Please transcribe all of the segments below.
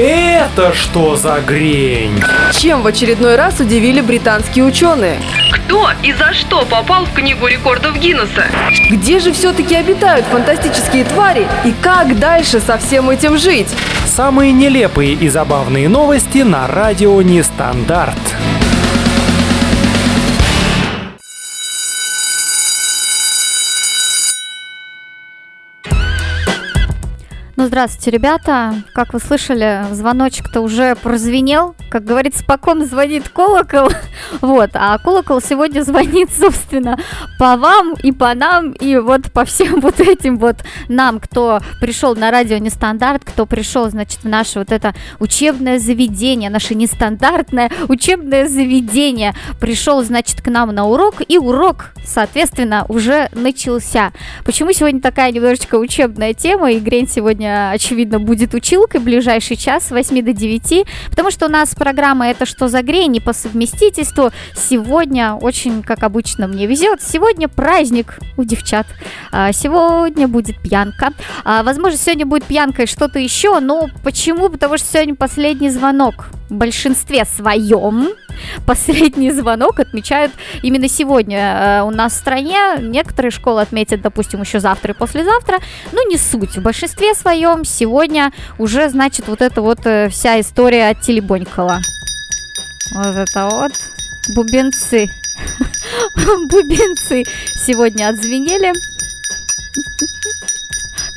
Это что за грень? Чем в очередной раз удивили британские ученые? Кто и за что попал в Книгу рекордов Гиннесса? Где же все-таки обитают фантастические твари и как дальше со всем этим жить? Самые нелепые и забавные новости на радио Нестандарт. Ну, здравствуйте, ребята. Как вы слышали, звоночек-то уже прозвенел. Как говорится, спокойно звонит колокол. Вот, а колокол сегодня звонит, собственно, по вам и по нам, и вот по всем вот этим вот нам, кто пришел на радио Нестандарт, кто пришел, значит, в наше вот это учебное заведение, наше нестандартное учебное заведение, пришел, значит, к нам на урок, и урок, соответственно, уже начался. Почему сегодня такая немножечко учебная тема, и Грень сегодня очевидно, будет училкой ближайший час с 8 до 9, потому что у нас программа «Это что за грень?» не по совместительству. Сегодня очень, как обычно, мне везет. Сегодня праздник у девчат. А, сегодня будет пьянка. А, возможно, сегодня будет пьянка и что-то еще, но почему? Потому что сегодня последний звонок в большинстве своем последний звонок отмечают именно сегодня э, у нас в стране. Некоторые школы отметят, допустим, еще завтра и послезавтра. Но не суть. В большинстве своем сегодня уже, значит, вот эта вот э, вся история от телебонькала. Вот это вот. Бубенцы. Бубенцы сегодня отзвенели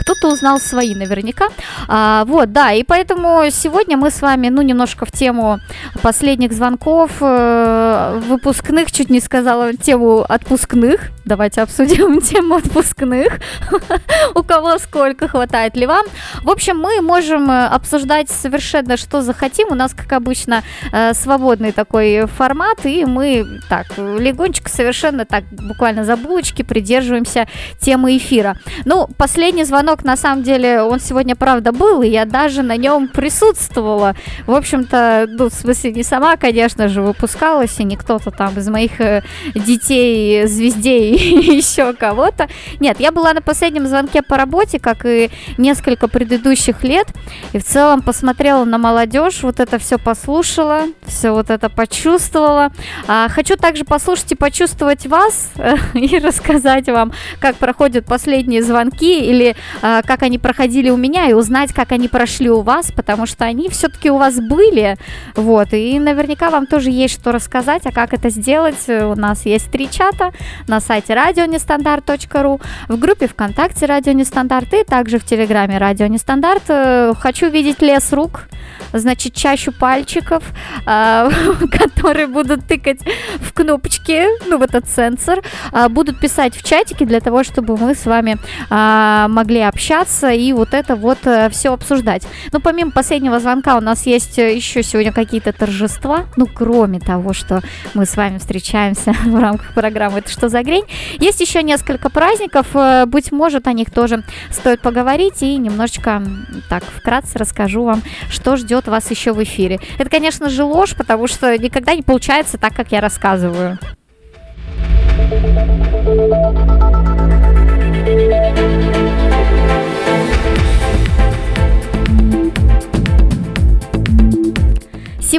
кто-то узнал свои наверняка. А, вот, да, и поэтому сегодня мы с вами, ну, немножко в тему последних звонков, э, выпускных, чуть не сказала, тему отпускных. Давайте обсудим тему отпускных. У кого сколько, хватает ли вам. В общем, мы можем э, обсуждать совершенно что захотим. У нас, как обычно, э, свободный такой формат, и мы так легонечко совершенно так буквально за булочки придерживаемся темы эфира. Ну, последний звонок на самом деле, он сегодня, правда, был, и я даже на нем присутствовала. В общем-то, ну, в смысле, не сама, конечно же, выпускалась, и не кто-то там из моих э, детей, звездей еще кого-то. Нет, я была на последнем звонке по работе, как и несколько предыдущих лет, и в целом посмотрела на молодежь, вот это все послушала, все вот это почувствовала. А, хочу также послушать и почувствовать вас и рассказать вам, как проходят последние звонки или как они проходили у меня, и узнать, как они прошли у вас, потому что они все-таки у вас были, вот, и наверняка вам тоже есть что рассказать, а как это сделать, у нас есть три чата на сайте радионестандарт.ру, в группе ВКонтакте Радио Нестандарт и также в Телеграме Радио Нестандарт. Э, хочу видеть лес рук, значит, чащу пальчиков, а, которые будут тыкать в кнопочки, ну, в этот сенсор, будут писать в чатике для того, чтобы мы с вами могли общаться и вот это вот э, все обсуждать. Но помимо последнего звонка у нас есть э, еще сегодня какие-то торжества, ну кроме того, что мы с вами встречаемся в рамках программы «Это что за грень?», есть еще несколько праздников, э, быть может, о них тоже стоит поговорить и немножечко так вкратце расскажу вам, что ждет вас еще в эфире. Это, конечно же, ложь, потому что никогда не получается так, как я рассказываю.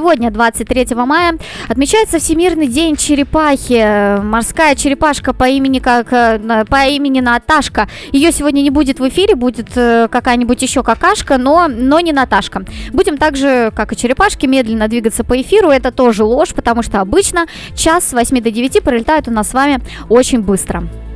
Сегодня, 23 мая, отмечается Всемирный день черепахи. Морская черепашка по имени как э, по имени Наташка. Ее сегодня не будет в эфире, будет э, какая-нибудь еще какашка, но, но не Наташка. Будем также, как и черепашки, медленно двигаться по эфиру. Это тоже ложь, потому что обычно час с 8 до 9 пролетает у нас с вами очень быстро.「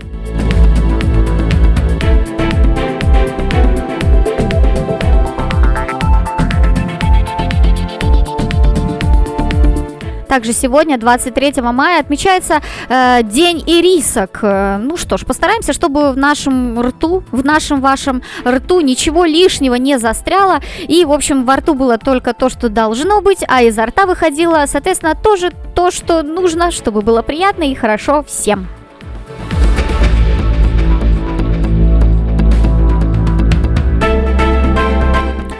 Также сегодня, 23 мая, отмечается э, День ирисок. Э, ну что ж, постараемся, чтобы в нашем рту, в нашем вашем рту ничего лишнего не застряло. И, в общем, во рту было только то, что должно быть, а изо рта выходило, соответственно, тоже то, что нужно, чтобы было приятно и хорошо всем.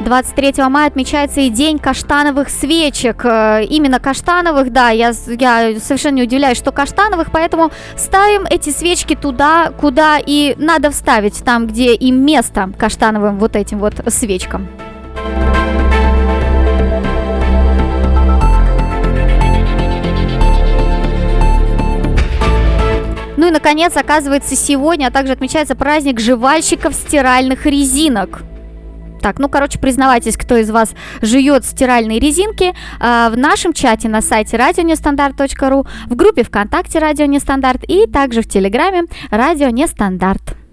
23 мая отмечается и День каштановых свечек. Э, именно каштановых, да, я, я совершенно не удивляюсь, что каштановых, поэтому ставим эти свечки туда, куда и надо вставить, там, где им место каштановым вот этим вот свечкам. Ну и, наконец, оказывается, сегодня, а также отмечается праздник жевальщиков стиральных резинок. Так, ну, короче, признавайтесь, кто из вас жует стиральные резинки э, в нашем чате на сайте радионестандарт.ру, в группе ВКонтакте Радио Нестандарт и также в Телеграме Радио Нестандарт.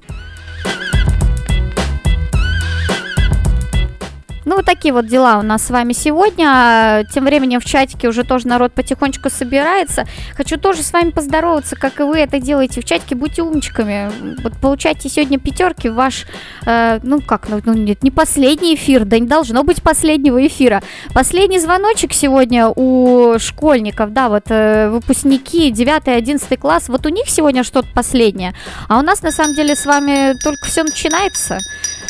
Ну, вот такие вот дела у нас с вами сегодня. Тем временем в чатике уже тоже народ потихонечку собирается. Хочу тоже с вами поздороваться, как и вы это делаете в чатике. Будьте умничками. Вот получайте сегодня пятерки ваш, э, ну как, ну, ну нет, не последний эфир, да не должно быть последнего эфира. Последний звоночек сегодня у школьников, да, вот э, выпускники 9-11 класс, вот у них сегодня что-то последнее. А у нас на самом деле с вами только все начинается.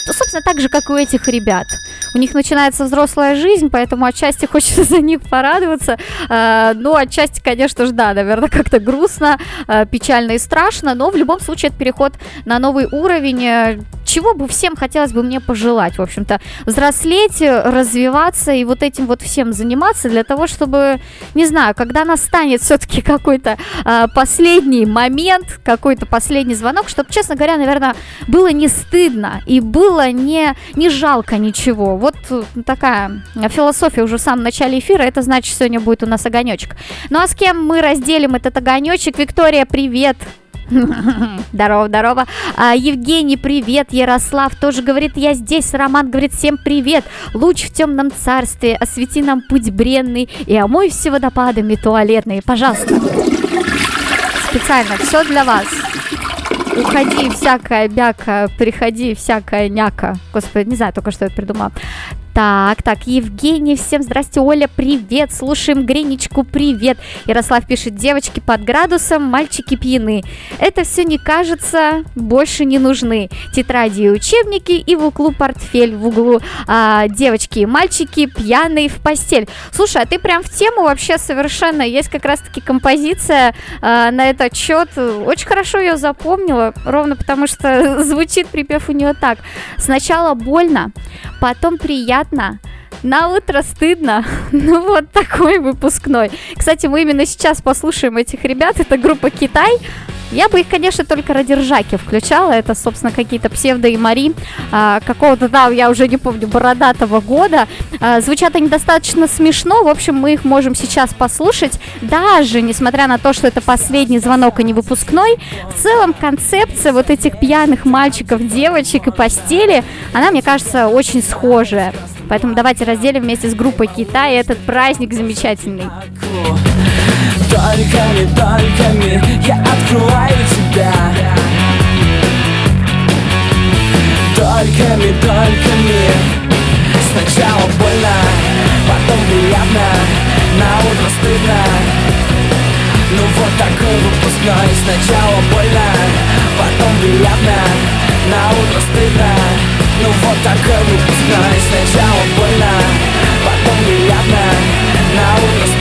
Ну, собственно, так же, как у этих ребят. У них начинается взрослая жизнь, поэтому отчасти хочется за них порадоваться. Э, ну, отчасти, конечно же, да, наверное, как-то грустно, э, печально и страшно, но в любом случае это переход на новый уровень. Э, чего бы всем хотелось бы мне пожелать, в общем-то, взрослеть, развиваться и вот этим вот всем заниматься для того, чтобы, не знаю, когда настанет все-таки какой-то э, последний момент, какой-то последний звонок, чтобы, честно говоря, наверное, было не стыдно и было не, не жалко ничего. Вот такая философия уже в самом начале эфира, это значит, сегодня будет у нас огонечек. Ну а с кем мы разделим этот огонечек? Виктория, привет! Здорово, здорово. А, Евгений, привет. Ярослав тоже говорит, я здесь. Роман говорит, всем привет. Луч в темном царстве, освети нам путь бренный и омой все водопадами туалетные. Пожалуйста. Специально, все для вас. Уходи, всякая бяка, приходи, всякая няка. Господи, не знаю только, что я придумала. Так, так, Евгений, всем здрасте, Оля, привет, слушаем Гриничку, привет. Ярослав пишет, девочки под градусом, мальчики пьяны. Это все не кажется, больше не нужны. Тетради и учебники и в углу портфель, в углу а, девочки и мальчики пьяные в постель. Слушай, а ты прям в тему вообще совершенно, есть как раз-таки композиция а, на этот счет, очень хорошо ее запомнила, ровно потому что звучит припев у нее так. Сначала больно, потом приятно, приятно, на утро стыдно. Ну вот такой выпускной. Кстати, мы именно сейчас послушаем этих ребят. Это группа Китай. Я бы их, конечно, только ради ржаки включала. Это, собственно, какие-то псевдо и Мари а, какого-то, да, я уже не помню, бородатого года. А, звучат они достаточно смешно. В общем, мы их можем сейчас послушать. Даже несмотря на то, что это последний звонок, а не выпускной, в целом концепция вот этих пьяных мальчиков, девочек и постели, она, мне кажется, очень схожая. Поэтому давайте разделим вместе с группой Китай этот праздник замечательный. Тольками, тольками я открываю тебя. Тольками, тольками Сначала больно, потом приятно. На утро стыдно. Ну вот такой выпускной. Сначала больно, потом приятно. На утро стыдно. Ну вот такой выпускной. Сначала больно, потом приятно. На утро стыдно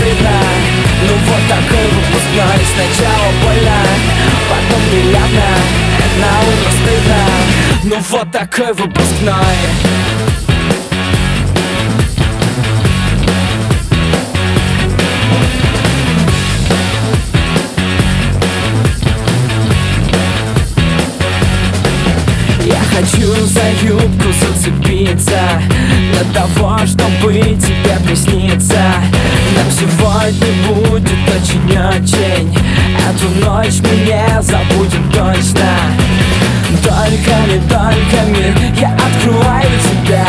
вот такой выпускной. Сначала больно, потом приятно. На утро стыдно. Ну вот такой выпускной хочу за юбку зацепиться Для того, чтобы тебе присниться. Нам сегодня будет очень-очень Эту ночь мы не забудем точно. Тольками, тольками я открываю тебя.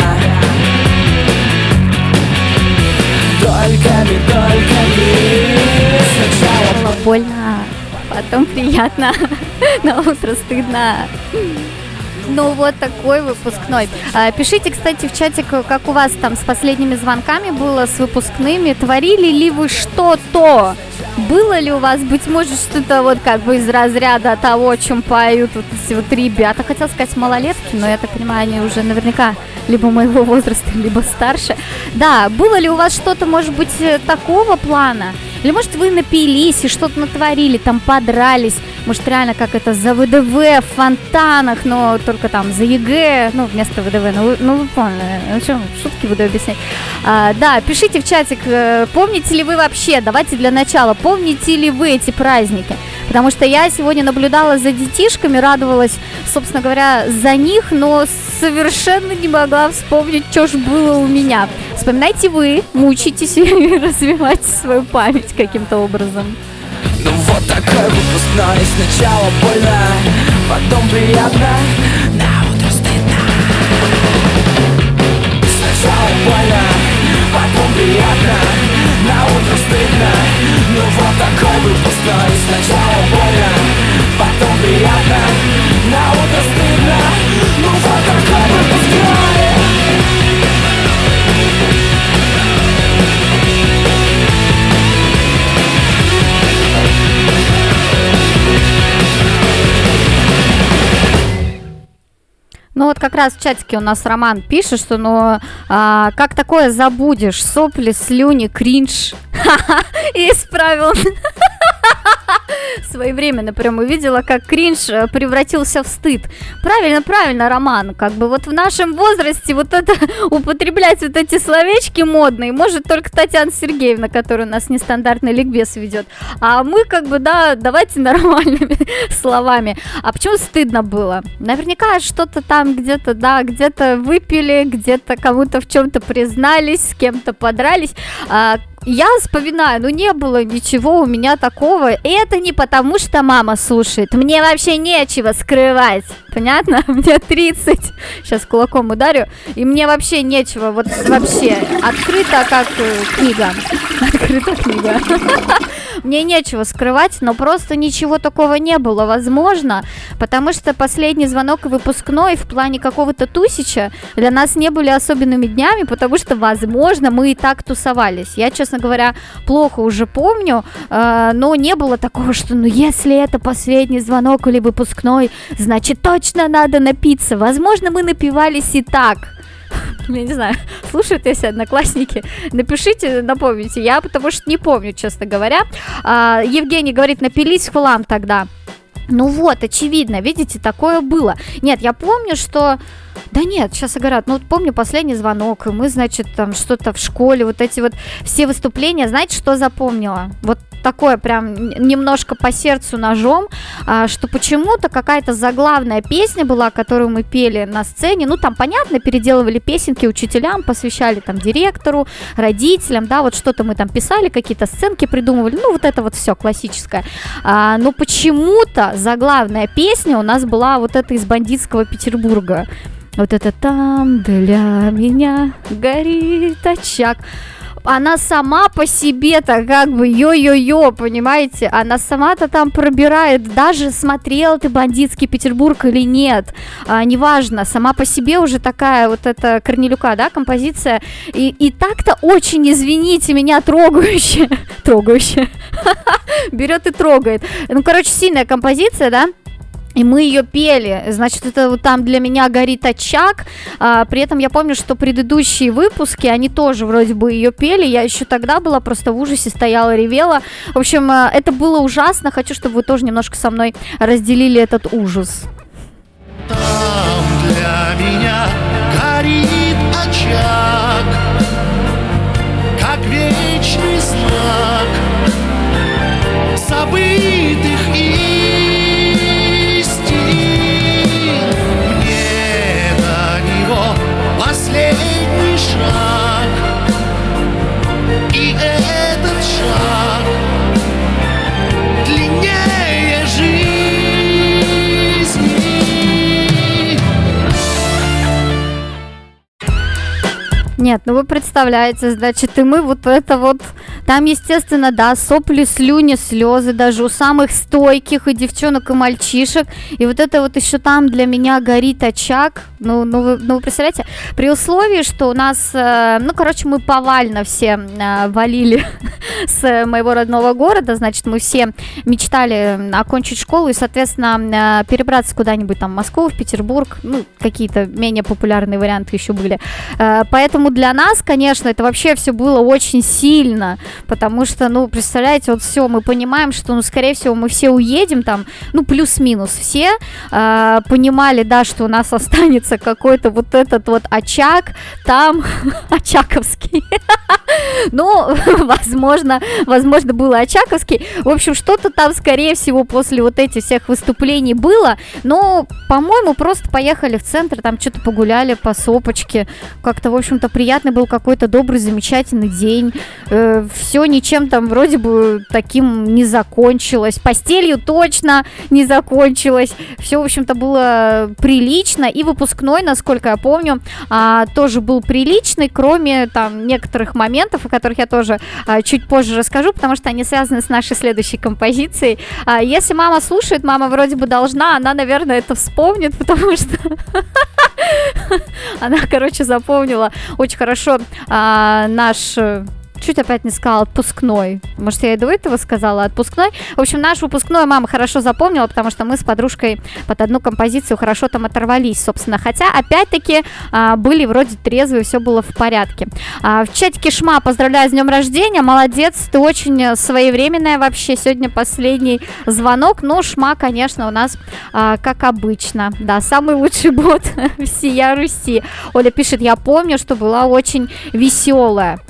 Тольками, тольками Сначала больно, потом приятно, на утро стыдно. Ну вот такой выпускной. А, пишите, кстати, в чатик, как у вас там с последними звонками было, с выпускными. Творили ли вы что-то? Было ли у вас, быть может, что-то вот как бы из разряда того, о чем поют вот эти вот ребята? Хотел сказать малолетки, но я так понимаю, они уже наверняка либо моего возраста, либо старше. Да, было ли у вас что-то, может быть, такого плана? Или, может, вы напились и что-то натворили, там подрались? Может, реально как это за ВДВ в фонтанах, но только там за ЕГЭ, ну, вместо ВДВ, ну, ну вы поняли, ну что, шутки буду объяснять. А, да, пишите в чатик, э, помните ли вы вообще, давайте для начала, помните ли вы эти праздники? Потому что я сегодня наблюдала за детишками, радовалась, собственно говоря, за них, но совершенно не могла вспомнить, что ж было у меня. Вспоминайте вы, мучитесь и развивайте свою память каким-то образом. Ну вот такой выпускной Сначала больно, потом приятно На утро стыдно Сначала больно, потом приятно На утро стыдно Ну вот такой выпускной Сначала больно, потом приятно На утро стыдно Ну вот такой выпускной Ну вот как раз в чатике у нас Роман пишет, что ну а, как такое забудешь? Сопли, слюни, кринж. И исправил. Своевременно прям увидела, как кринж э, превратился в стыд. Правильно, правильно, Роман. Как бы вот в нашем возрасте вот это употреблять вот эти словечки модные может только Татьяна Сергеевна, которая у нас нестандартный ликбез ведет. А мы как бы, да, давайте нормальными словами. А почему стыдно было? Наверняка что-то там где-то, да, где-то выпили, где-то кому-то в чем-то признались, с кем-то подрались. А, я вспоминаю, ну не было ничего у меня такого. И это не потому, что мама слушает. Мне вообще нечего скрывать. Понятно? Мне 30. Сейчас кулаком ударю. И мне вообще нечего. Вот вообще. Открыто как э, книга. Открыта книга. Мне нечего скрывать, но просто ничего такого не было. Возможно, потому что последний звонок и выпускной в плане какого-то тусича для нас не были особенными днями, потому что, возможно, мы и так тусовались. Я, честно говоря, плохо уже помню, э, но не было такого, что, ну, если это последний звонок или выпускной, значит, точно надо напиться. Возможно, мы напивались и так. Я не знаю, слушают если одноклассники, напишите, напомните, я потому что не помню, честно говоря. А, Евгений говорит, напились в хлам тогда. Ну вот, очевидно, видите, такое было. Нет, я помню, что... Да нет, сейчас говорят, ну вот помню последний звонок, и мы, значит, там что-то в школе, вот эти вот все выступления, знаете, что запомнила? Вот такое прям немножко по сердцу ножом, а, что почему-то какая-то заглавная песня была, которую мы пели на сцене, ну там понятно, переделывали песенки учителям, посвящали там директору, родителям, да, вот что-то мы там писали, какие-то сценки придумывали, ну вот это вот все классическое. А, но почему-то заглавная песня у нас была вот эта из бандитского Петербурга. Вот это там для меня горит очаг она сама по себе-то как бы йо-йо-йо, понимаете? Она сама-то там пробирает, даже смотрел ты бандитский Петербург или нет, а, неважно, сама по себе уже такая вот эта Корнелюка, да, композиция, и, и так-то очень, извините меня, трогающая, трогающая, берет и трогает. Ну, короче, сильная композиция, да? И мы ее пели, значит, это вот там для меня горит очаг. А, при этом я помню, что предыдущие выпуски, они тоже вроде бы ее пели. Я еще тогда была просто в ужасе, стояла, ревела. В общем, а, это было ужасно. Хочу, чтобы вы тоже немножко со мной разделили этот ужас. Там для меня горит очаг, как вечный знак забытых истин. Шаг, и этот шаг Нет, ну вы представляете, значит, и мы вот это вот... Там, естественно, да, сопли, слюни, слезы даже у самых стойких и девчонок, и мальчишек. И вот это вот еще там для меня горит очаг. Ну, ну, вы, ну вы представляете? При условии, что у нас... э, ну, короче, мы повально все э, валили с моего родного города. Значит, мы все мечтали окончить школу и, соответственно, э, перебраться куда-нибудь там в Москву, в Петербург. Ну, какие-то менее популярные варианты еще были. Э, Поэтому поэтому для нас, конечно, это вообще все было очень сильно, потому что, ну, представляете, вот все, мы понимаем, что, ну, скорее всего, мы все уедем там, ну, плюс-минус все, э, понимали, да, что у нас останется какой-то вот этот вот очаг там, очаковский, ну, возможно, возможно, было очаковский, в общем, что-то там, скорее всего, после вот этих всех выступлений было, но, по-моему, просто поехали в центр, там что-то погуляли по сопочке, как-то, в общем-то, приятный был какой-то добрый, замечательный день, э, все ничем там вроде бы таким не закончилось, постелью точно не закончилось, все, в общем-то, было прилично, и выпускной, насколько я помню, а, тоже был приличный, кроме там некоторых моментов, о которых я тоже а, чуть позже расскажу, потому что они связаны с нашей следующей композицией. А, если мама слушает, мама вроде бы должна, она, наверное, это вспомнит, потому что она, короче, запомнила очень хорошо а, наш чуть опять не сказала отпускной. Может, я и до этого сказала отпускной. В общем, наш выпускной мама хорошо запомнила, потому что мы с подружкой под одну композицию хорошо там оторвались, собственно. Хотя, опять-таки, а, были вроде трезвые, все было в порядке. А, в чатике Шма поздравляю с днем рождения. Молодец, ты очень своевременная вообще. Сегодня последний звонок. Ну, Шма, конечно, у нас а, как обычно. Да, самый лучший бот всея Руси. Оля пишет, я помню, что была очень веселая.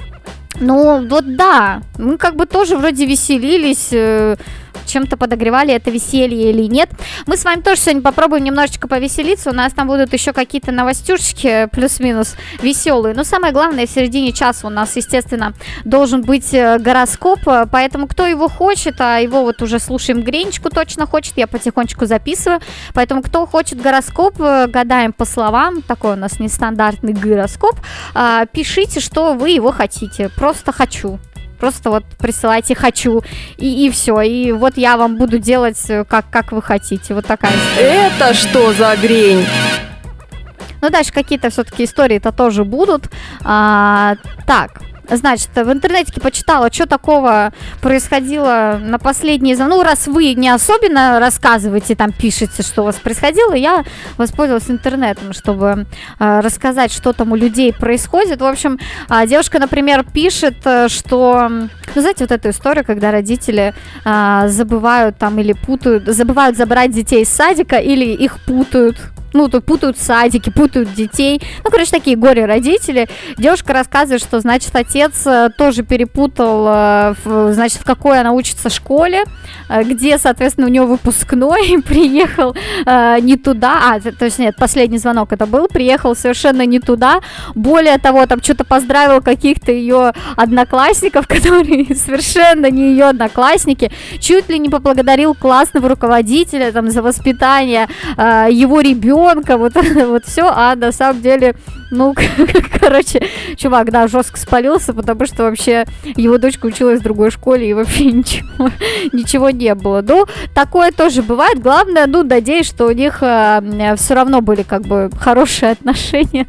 Ну, вот да, мы как бы тоже вроде веселились, э, чем-то подогревали это веселье или нет. Мы с вами тоже сегодня попробуем немножечко повеселиться. У нас там будут еще какие-то новостюшки плюс-минус веселые. Но самое главное, в середине часа у нас, естественно, должен быть э, гороскоп. Поэтому кто его хочет, а его вот уже слушаем Гринчку точно хочет, я потихонечку записываю. Поэтому кто хочет гороскоп, э, гадаем по словам. Такой у нас нестандартный гороскоп. А, пишите, что вы его хотите. Просто хочу просто вот присылайте хочу и, и все. И вот я вам буду делать э, как, как вы хотите. Вот такая история. Это что за грень? Ну, дальше какие-то все-таки истории-то тоже будут. А, так, Значит, в интернете почитала, что такого происходило на последние... Ну, раз вы не особенно рассказываете, там пишете, что у вас происходило, я воспользовалась интернетом, чтобы э, рассказать, что там у людей происходит. В общем, э, девушка, например, пишет, э, что... Ну, знаете, вот эту историю, когда родители э, забывают там или путают, забывают забрать детей из садика или их путают ну, тут путают садики, путают детей. Ну, короче, такие горе-родители. Девушка рассказывает, что, значит, отец э, тоже перепутал, э, значит, в какой она учится школе, э, где, соответственно, у него выпускной, приехал не туда, а, то есть нет, последний звонок это был, приехал совершенно не туда. Более того, там что-то поздравил каких-то ее одноклассников, которые совершенно не ее одноклассники, чуть ли не поблагодарил классного руководителя там за воспитание его ребенка, ребенка, вот вот все, а на самом деле, ну, короче, чувак, да, жестко спалился, потому что вообще его дочка училась в другой школе и вообще ничего, ничего не было. Ну, такое тоже бывает. Главное, ну, надеюсь, что у них э, все равно были как бы хорошие отношения.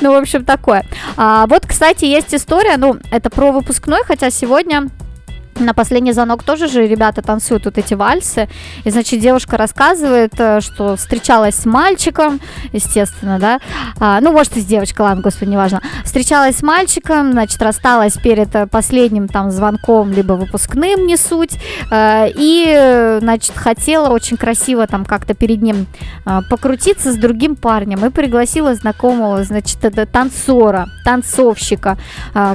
Ну, в общем, такое. А, вот, кстати, есть история, ну, это про выпускной, хотя сегодня на последний звонок тоже же ребята танцуют вот эти вальсы. И, значит, девушка рассказывает, э, что встречалась с мальчиком, естественно, да. А, ну, может, и с девочкой, ладно, господи, неважно. Встречалась с мальчиком, значит, рассталась перед э, последним там звонком, либо выпускным, не суть. Э, и, значит, хотела очень красиво там как-то перед ним покрутиться с другим парнем. И пригласила знакомого, значит, танцора, танцовщика,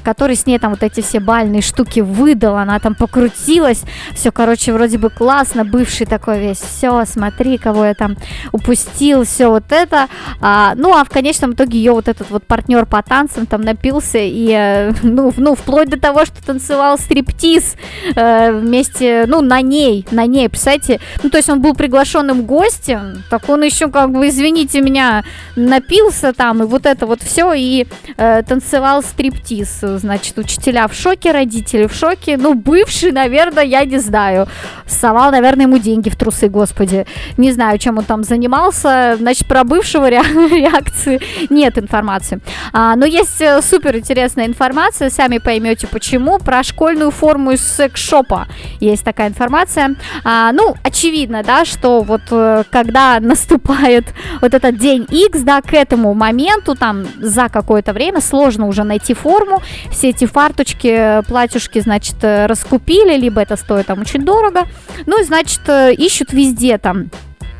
который с ней там вот эти все бальные штуки выдал. Она там там покрутилась, все, короче, вроде бы классно, бывший такой весь, все, смотри, кого я там упустил, все вот это, а, ну, а в конечном итоге ее вот этот вот партнер по танцам там напился и, э, ну, ну, вплоть до того, что танцевал стриптиз э, вместе, ну, на ней, на ней, представляете, ну, то есть он был приглашенным гостем, так он еще, как бы, извините меня, напился там, и вот это вот все, и э, танцевал стриптиз, значит, учителя в шоке, родители в шоке, ну, был бывший, наверное, я не знаю, совал, наверное, ему деньги в трусы, господи. Не знаю, чем он там занимался. Значит, про бывшего ре- реакции нет информации. А, но есть э, супер интересная информация, сами поймете почему, про школьную форму из секс-шопа. Есть такая информация. А, ну, очевидно, да, что вот э, когда наступает вот этот день X, да, к этому моменту, там, за какое-то время сложно уже найти форму, все эти фарточки, платьюшки, значит, э, раскупили, либо это стоит там очень дорого, ну значит, э, ищут везде там.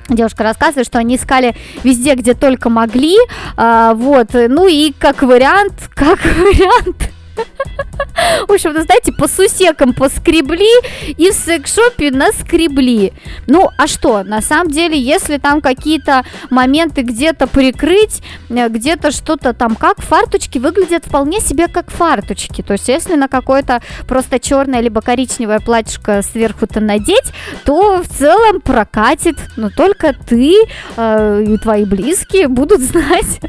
Девушка рассказывает, что они искали везде, где только могли, а, вот, ну и как вариант, как вариант, в общем, ну, знаете, по сусекам поскребли и в секс-шопе наскребли. Ну, а что, на самом деле, если там какие-то моменты где-то прикрыть, э, где-то что-то там, как фарточки выглядят вполне себе как фарточки. То есть, если на какое-то просто черное либо коричневое платьишко сверху-то надеть, то в целом прокатит. Но только ты э, и твои близкие будут знать,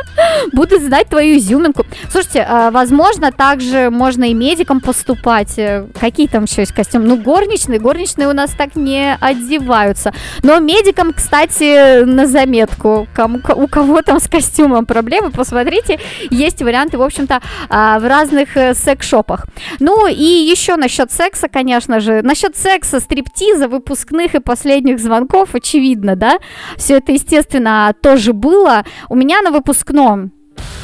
будут знать твою изюминку. Слушайте, э, возможно, также можно и медикам поступать. Э, Какие там еще есть костюмы? Ну, горничные. Горничные у нас так не одеваются. Но медикам, кстати, на заметку. Кому, у кого там с костюмом проблемы, посмотрите. Есть варианты, в общем-то, а, в разных э, секс-шопах. Ну, и еще насчет секса, конечно же. Насчет секса, стриптиза, выпускных и последних звонков, очевидно, да? Все это, естественно, тоже было. У меня на выпускном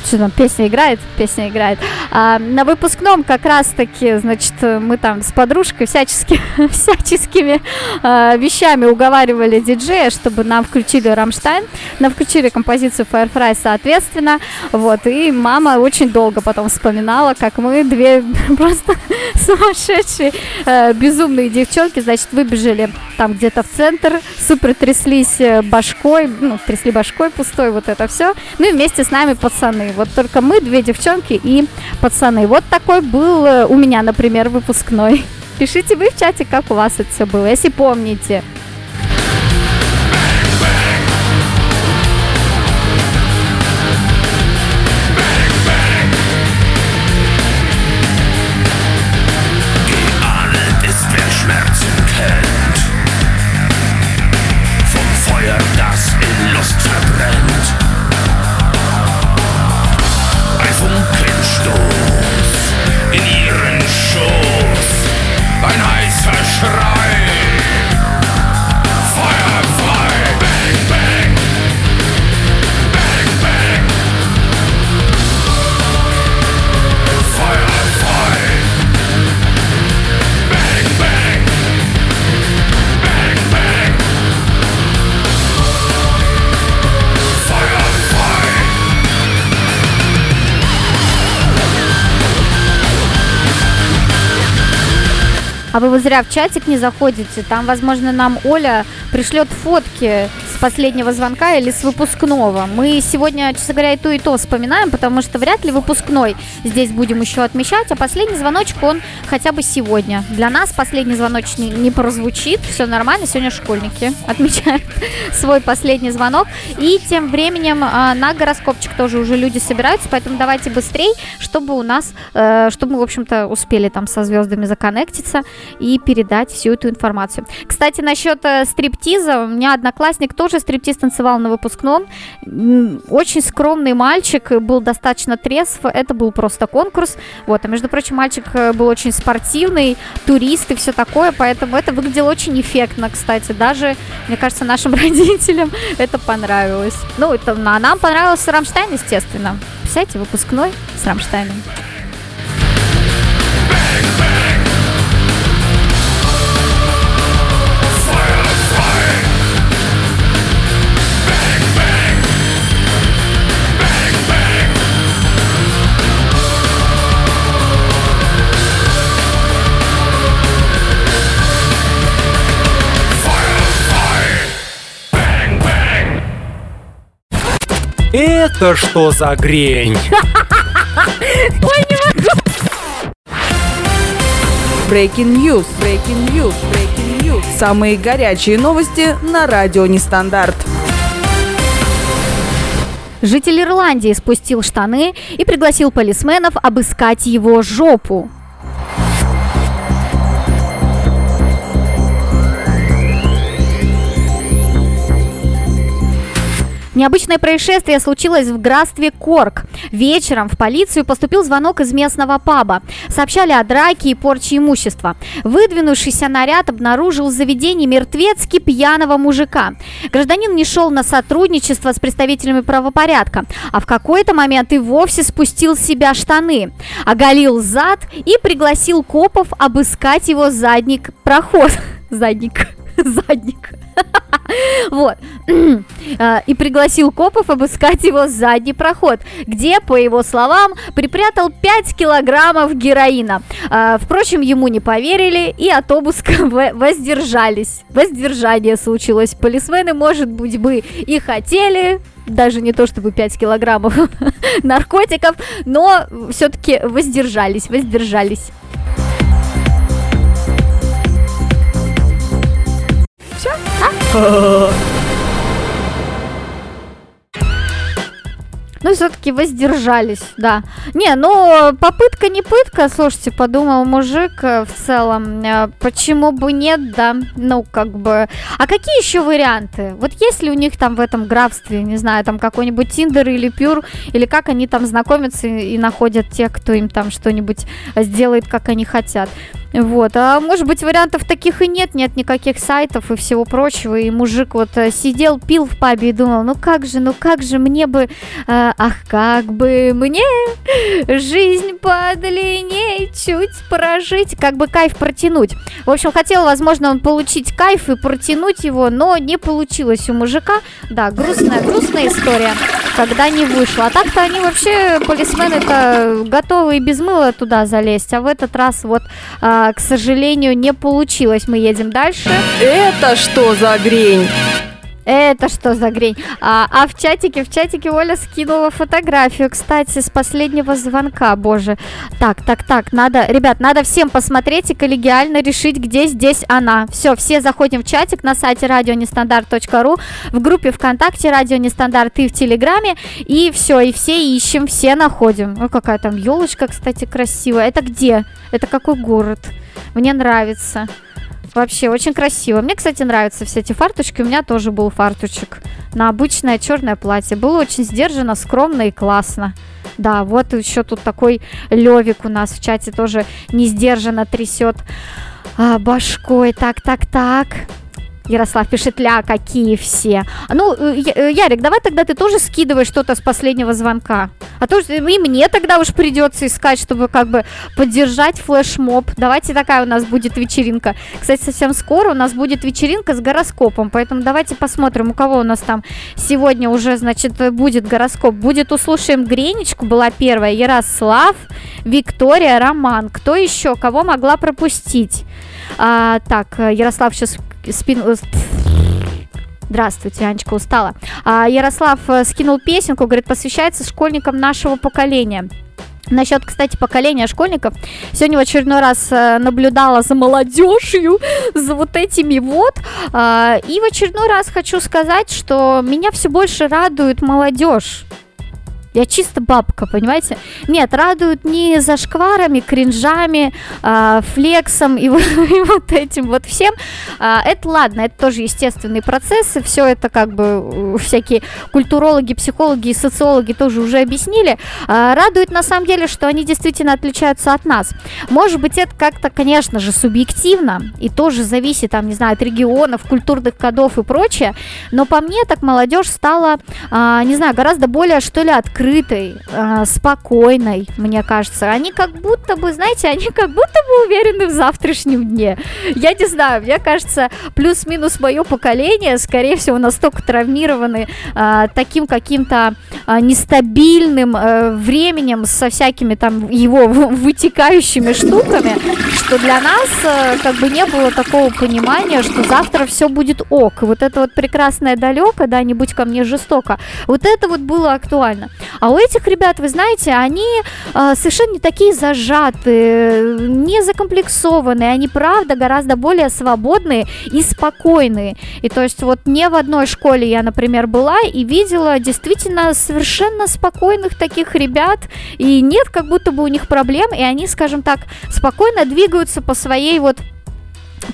что там, песня играет? Песня играет. А, на выпускном как раз-таки, значит, мы там с подружкой всячески, всяческими а, вещами уговаривали диджея, чтобы нам включили Рамштайн, нам включили композицию Firefly соответственно, вот, и мама очень долго потом вспоминала, как мы две просто сумасшедшие, э, безумные девчонки, значит, выбежали там где-то в центр, супер тряслись э, башкой, ну, трясли башкой пустой, вот это все, ну и вместе с нами пацаны, вот только мы, две девчонки и пацаны. Вот такой был э, у меня, например, выпускной. Пишите вы в чате, как у вас это все было, если помните. А вы вот зря в чатик не заходите. Там, возможно, нам Оля пришлет фотки последнего звонка или с выпускного. Мы сегодня, честно говоря, и то, и то вспоминаем, потому что вряд ли выпускной здесь будем еще отмечать, а последний звоночек, он хотя бы сегодня. Для нас последний звоночек не, не прозвучит, все нормально, сегодня школьники отмечают свой последний звонок. И тем временем а, на гороскопчик тоже уже люди собираются, поэтому давайте быстрей, чтобы у нас, э, чтобы мы, в общем-то, успели там со звездами законнектиться и передать всю эту информацию. Кстати, насчет э, стриптиза, у меня одноклассник тоже стриптиз танцевал на выпускном. Очень скромный мальчик, был достаточно трезв, это был просто конкурс. Вот, а между прочим, мальчик э, был очень спортивный, турист и все такое, поэтому это выглядело очень эффектно, кстати. Даже, мне кажется, нашим родителям это понравилось. Ну, это, а нам понравился Рамштайн, естественно. Представляете, выпускной с Рамштайном. Это что за грень? Breaking News. Breaking News. Breaking News. Самые горячие новости на радио Нестандарт. Житель Ирландии спустил штаны и пригласил полисменов обыскать его жопу. Необычное происшествие случилось в графстве Корк. Вечером в полицию поступил звонок из местного паба. Сообщали о драке и порче имущества. Выдвинувшийся наряд обнаружил в заведении мертвецки пьяного мужика. Гражданин не шел на сотрудничество с представителями правопорядка, а в какой-то момент и вовсе спустил с себя штаны, оголил зад и пригласил копов обыскать его задник проход. Задник. Задник. Вот. А, и пригласил копов обыскать его задний проход, где, по его словам, припрятал 5 килограммов героина. А, впрочем, ему не поверили и от обыска воздержались. Воздержание случилось. Полисмены, может быть, бы и хотели, даже не то чтобы 5 килограммов наркотиков, но все-таки воздержались, воздержались. Ну, все-таки воздержались, да. Не, ну, попытка не пытка, слушайте, подумал мужик э, в целом. Э, почему бы нет, да? Ну, как бы... А какие еще варианты? Вот есть ли у них там в этом графстве, не знаю, там какой-нибудь Тиндер или Пюр, или как они там знакомятся и, находят тех, кто им там что-нибудь сделает, как они хотят. Вот, а может быть вариантов таких и нет, нет никаких сайтов и всего прочего, и мужик вот э, сидел, пил в пабе и думал, ну как же, ну как же мне бы, э, ах, как бы мне жизнь подлиннее чуть прожить, как бы кайф протянуть. В общем, хотел, возможно, он получить кайф и протянуть его, но не получилось у мужика. Да, грустная, грустная история, когда не вышло. А так-то они вообще, полисмены-то, готовы и без мыла туда залезть, а в этот раз вот... Э, а, к сожалению, не получилось. Мы едем дальше. Это что за грень? Это что за грень? А, а в чатике, в чатике Оля скинула фотографию, кстати, с последнего звонка, боже. Так, так, так, надо, ребят, надо всем посмотреть и коллегиально решить, где здесь она. Все, все заходим в чатик на сайте радионестандарт.ру, в группе ВКонтакте Радио Нестандарт и в Телеграме, и все, и все ищем, все находим. Ой, какая там елочка, кстати, красивая. Это где? Это какой город? Мне нравится. Вообще очень красиво. Мне, кстати, нравятся все эти фарточки. У меня тоже был фарточек на обычное черное платье. Было очень сдержанно, скромно и классно. Да, вот еще тут такой Левик у нас в чате тоже не сдержанно трясет а, башкой. Так, так, так. Ярослав пишет, ля, какие все. Ну, э, э, Ярик, давай тогда ты тоже скидывай что-то с последнего звонка. А то и мне тогда уж придется искать, чтобы как бы поддержать флешмоб. Давайте такая у нас будет вечеринка. Кстати, совсем скоро у нас будет вечеринка с гороскопом, поэтому давайте посмотрим, у кого у нас там сегодня уже, значит, будет гороскоп. Будет услышаем Гренечку, была первая, Ярослав, Виктория, Роман. Кто еще? Кого могла пропустить? А, так, Ярослав сейчас спину... Здравствуйте, Анечка устала. А, Ярослав э, скинул песенку, говорит, посвящается школьникам нашего поколения. Насчет, кстати, поколения школьников. Сегодня в очередной раз э, наблюдала за молодежью, за вот этими вот. Э, и в очередной раз хочу сказать, что меня все больше радует молодежь. Я чисто бабка, понимаете? Нет, радуют не за шкварами, кринжами, э, флексом и, и вот этим вот всем. Э, это ладно, это тоже естественные процессы. Все это как бы э, всякие культурологи, психологи и социологи тоже уже объяснили. Э, радует на самом деле, что они действительно отличаются от нас. Может быть, это как-то, конечно же, субъективно и тоже зависит, там, не знаю, от регионов, культурных кодов и прочее. Но по мне так молодежь стала, э, не знаю, гораздо более, что ли, открытой открытой, э, спокойной, мне кажется. Они как будто бы, знаете, они как будто бы уверены в завтрашнем дне. Я не знаю, мне кажется, плюс-минус мое поколение, скорее всего, настолько травмированы э, таким каким-то э, нестабильным э, временем со всякими там его вытекающими штуками, что для нас э, как бы не было такого понимания, что завтра все будет ок. Вот это вот прекрасное далеко, да, не будь ко мне жестоко. Вот это вот было актуально. А у этих ребят, вы знаете, они э, совершенно не такие зажатые, не закомплексованные, они правда гораздо более свободные и спокойные. И то есть вот не в одной школе я, например, была и видела действительно совершенно спокойных таких ребят, и нет как будто бы у них проблем, и они, скажем так, спокойно двигаются по своей вот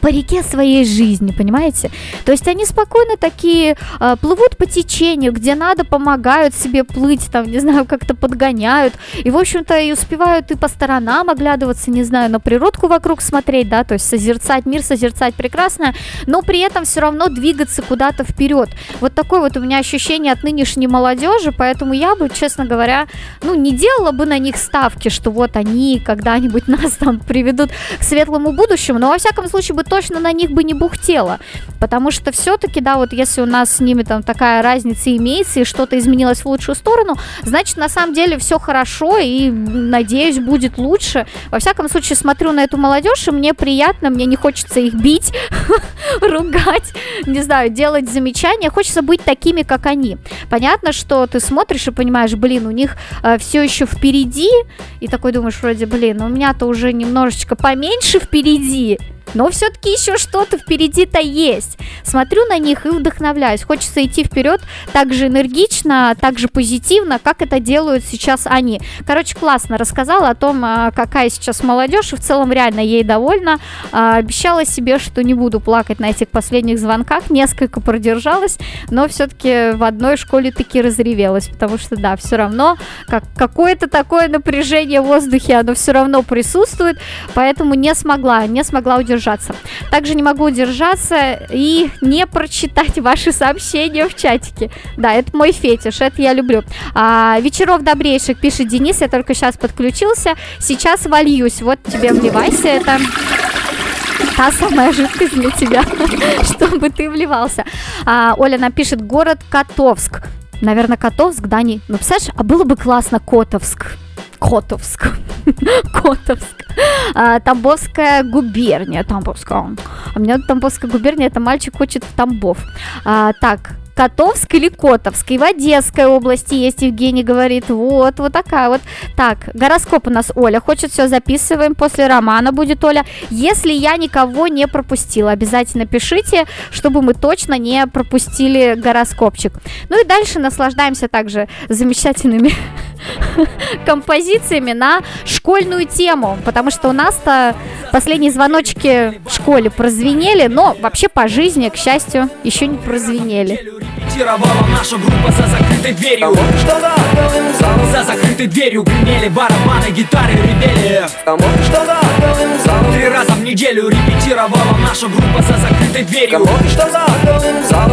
по реке своей жизни, понимаете? То есть они спокойно такие э, плывут по течению, где надо, помогают себе плыть, там, не знаю, как-то подгоняют. И, в общем-то, и успевают и по сторонам оглядываться, не знаю, на природку вокруг смотреть, да, то есть созерцать мир, созерцать прекрасное, но при этом все равно двигаться куда-то вперед. Вот такое вот у меня ощущение от нынешней молодежи, поэтому я бы, честно говоря, ну, не делала бы на них ставки, что вот они когда-нибудь нас там приведут к светлому будущему, но во всяком случае бы точно на них бы не бухтела, потому что все-таки, да, вот если у нас с ними там такая разница имеется и что-то изменилось в лучшую сторону, значит, на самом деле все хорошо и, надеюсь, будет лучше. Во всяком случае, смотрю на эту молодежь, и мне приятно, мне не хочется их бить, ругать, не знаю, делать замечания, хочется быть такими, как они. Понятно, что ты смотришь и понимаешь, блин, у них э, все еще впереди, и такой думаешь, вроде, блин, у меня-то уже немножечко поменьше впереди, но все-таки еще что-то впереди-то есть. Смотрю на них и вдохновляюсь. Хочется идти вперед так же энергично, так же позитивно, как это делают сейчас они. Короче, классно рассказала о том, а, какая сейчас молодежь, и в целом реально ей довольна. А, обещала себе, что не буду плакать на этих последних звонках, несколько продержалась, но все-таки в одной школе таки разревелась, потому что, да, все равно как, какое-то такое напряжение в воздухе, оно все равно присутствует, поэтому не смогла, не смогла удержаться удержаться. Также не могу удержаться и не прочитать ваши сообщения в чатике. Да, это мой фетиш, это я люблю. А, вечеров добрейших, пишет Денис, я только сейчас подключился. Сейчас вольюсь, вот тебе вливайся, это та самая жидкость для тебя, чтобы ты вливался. А, Оля напишет город Котовск. Наверное, Котовск, да, не... Ну, представляешь, а было бы классно Котовск. Котовск. Котовск. А, Тамбовская губерния. Тамбовская. А мне Тамбовская губерния, это мальчик хочет в Тамбов. А, так, Котовск или Котовск. И в Одесской области есть, Евгений говорит. Вот, вот такая вот. Так, гороскоп у нас Оля хочет, все записываем. После романа будет Оля. Если я никого не пропустила, обязательно пишите, чтобы мы точно не пропустили гороскопчик. Ну и дальше наслаждаемся также замечательными композициями на школьную тему, потому что у нас-то последние звоночки в школе прозвенели, но вообще по жизни, к счастью, еще не прозвенели репетировала наша группа за закрытой дверью. За закрытой дверью гремели барабаны, гитары ревели. Три раза в неделю репетировала наша группа за закрытой дверью.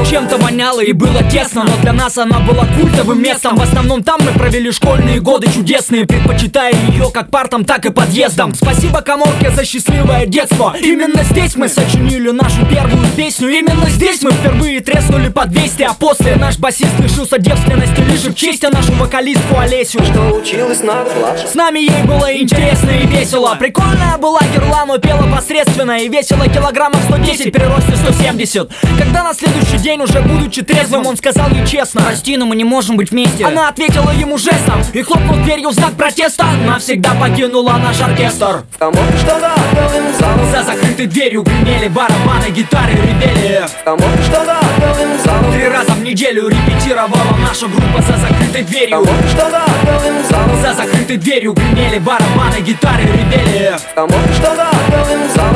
Чем-то воняло и было тесно, но для нас она была культовым местом. В основном там мы провели школьные годы чудесные Предпочитая ее как партам, так и подъездом. Спасибо Коморке за счастливое детство. Именно здесь мы сочинили нашу первую песню. Именно здесь мы впервые треснули по 200 А после наш басист лишился девственности Лишь в честь нашу вокалистку Олесю. Что училась на младше С нами ей было интересно и весело. Прикольная была Герла, но пела посредственно И весила килограммов 110 при росте 170 Когда на следующий день уже будучи трезвым Он сказал ей честно. Прости, но мы не можем быть вместе. Она ответила ему жестом И хлопнул дверью в знак протеста. Навсегда покинула наш оркестр. Кому что-то За закрытой дверью гремели барабаны, гитары ревели. Кому что-то Три раза в неделю репетировала наша группа за закрытой дверью. Кому что-то За закрытой дверью гремели барабаны, гитары ревели. Кому что-то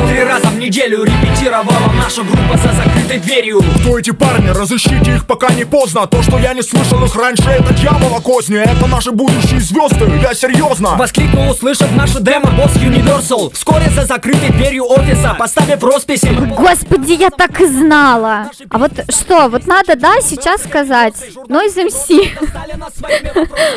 Три раза в неделю репетировала наша группа за закрытой дверью. Кто эти парни? Разыщите их пока не поздно. То, что я не слышал их раньше, это дьявола козни Это наши будущие звезды, я серьезно. Воскликнул, услышав наше демо босс Universal. Вскоре за закрытой дверью офиса, поставив росписи. Господи, я так и знала. А вот что, вот надо, да, сейчас сказать. Noise MC.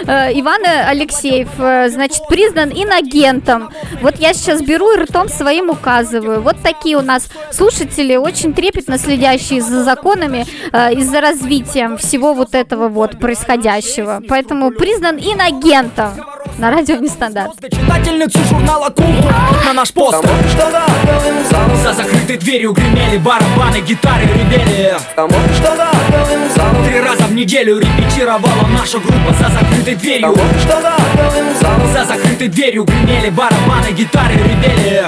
Э, Иван Алексеев, э, значит, признан инагентом. Вот я сейчас беру и ртом своим указываю. Вот такие у нас слушатели, очень трепетно следящие за законами э, и за развитием всего вот этого вот происходящего. Поэтому признан инагентом на радио Нестандарт. Читательницу журнала Культура на наш что-то За закрытой дверью гремели барабаны, гитары ревели. Три раза в неделю репетировала наша группа за закрытой дверью. За закрытой дверью гремели барабаны, гитары ревели.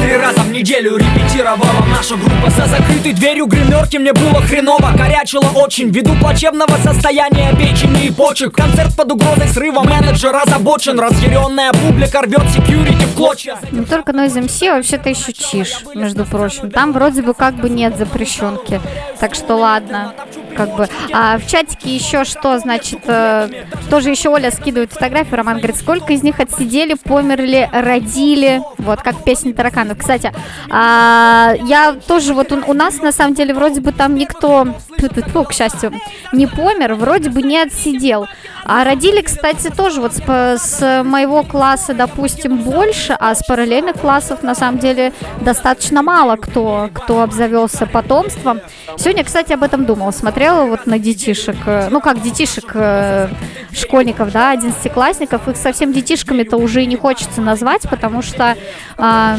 Три раза в неделю неделю репетировала наша группа За закрытой дверью гримерки. Мне было хреново Корячило очень, ввиду плачевного состояния печени и почек. Концерт под угрозой срыва, менеджер озабочен Разъяренная публика рвет секьюрити в клочья Не только Noise MC, вообще-то еще чиш, между прочим. Там вроде бы как бы нет запрещенки. Так что ладно, как бы. А в чатике еще что, значит, э, тоже еще Оля скидывает фотографию, Роман говорит, сколько из них отсидели, померли, родили, вот, как песня тараканов. Кстати, а, я тоже вот у, у нас на самом деле вроде бы там никто, тьфу-тьфу-тьфу, к счастью, не помер, вроде бы не отсидел. А родили, кстати, тоже вот с, с моего класса, допустим, больше, а с параллельных классов на самом деле достаточно мало кто, кто обзавелся потомством. Сегодня, кстати, об этом думала, смотрела вот на детишек, э, ну как детишек, э, школьников, да, одиннадцатиклассников, их совсем детишками-то уже и не хочется назвать, потому что а,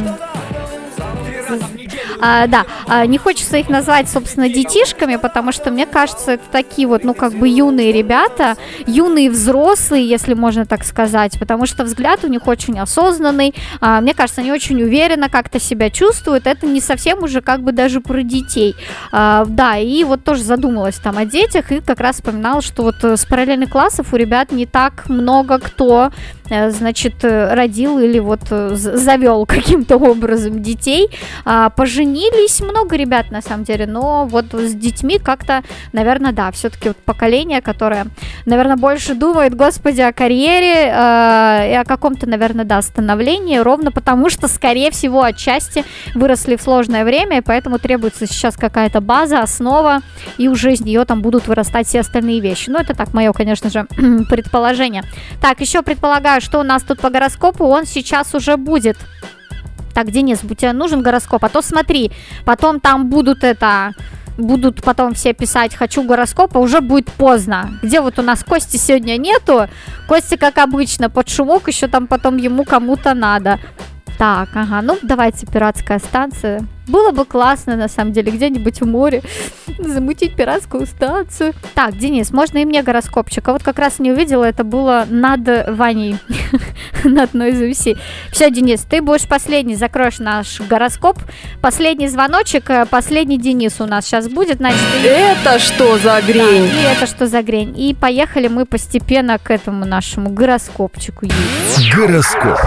а, да, а, не хочется их назвать, собственно, детишками, потому что, мне кажется, это такие вот, ну, как бы юные ребята, юные взрослые, если можно так сказать, потому что взгляд у них очень осознанный, а, мне кажется, они очень уверенно как-то себя чувствуют, это не совсем уже как бы даже про детей. А, да, и вот тоже задумалась там о детях, и как раз вспоминала, что вот э, с параллельных классов у ребят не так много кто значит, э, родил или вот э, завел каким-то образом детей. А, Поженились много ребят, на самом деле, но вот с детьми как-то, наверное, да, все-таки вот поколение, которое, наверное, больше думает, господи, о карьере э, и о каком-то, наверное, да, становлении, ровно потому что, скорее всего, отчасти выросли в сложное время, и поэтому требуется сейчас какая-то база, основа, и уже из нее там будут вырастать все остальные вещи. Ну, это так, мое, конечно же, предположение. Так, еще предполагаю, что у нас тут по гороскопу, он сейчас уже будет. Так, Денис, тебе нужен гороскоп, а то смотри, потом там будут это будут потом все писать «хочу гороскоп», а уже будет поздно. Где вот у нас Кости сегодня нету, Костя, как обычно, под шумок, еще там потом ему кому-то надо. Так, ага, ну давайте пиратская станция. Было бы классно, на самом деле, где-нибудь в море замутить пиратскую станцию. Так, Денис, можно и мне гороскопчик? А вот как раз не увидела, это было над Ваней, над Noise MC. Все, Денис, ты будешь последний, закроешь наш гороскоп. Последний звоночек, э, последний Денис у нас сейчас будет, значит, и- Это что за грень? и это что за грень? И поехали мы постепенно к этому нашему гороскопчику. Гороскоп.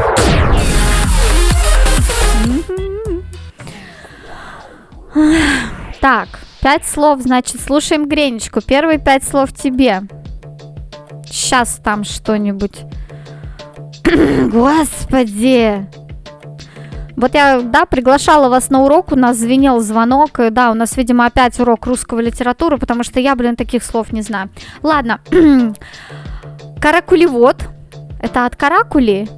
Так, пять слов, значит, слушаем Гренечку. Первые пять слов тебе. Сейчас там что-нибудь. Господи. Вот я, да, приглашала вас на урок, у нас звенел звонок, и, да, у нас, видимо, опять урок русского литературы, потому что я, блин, таких слов не знаю. Ладно, каракулевод, это от каракули,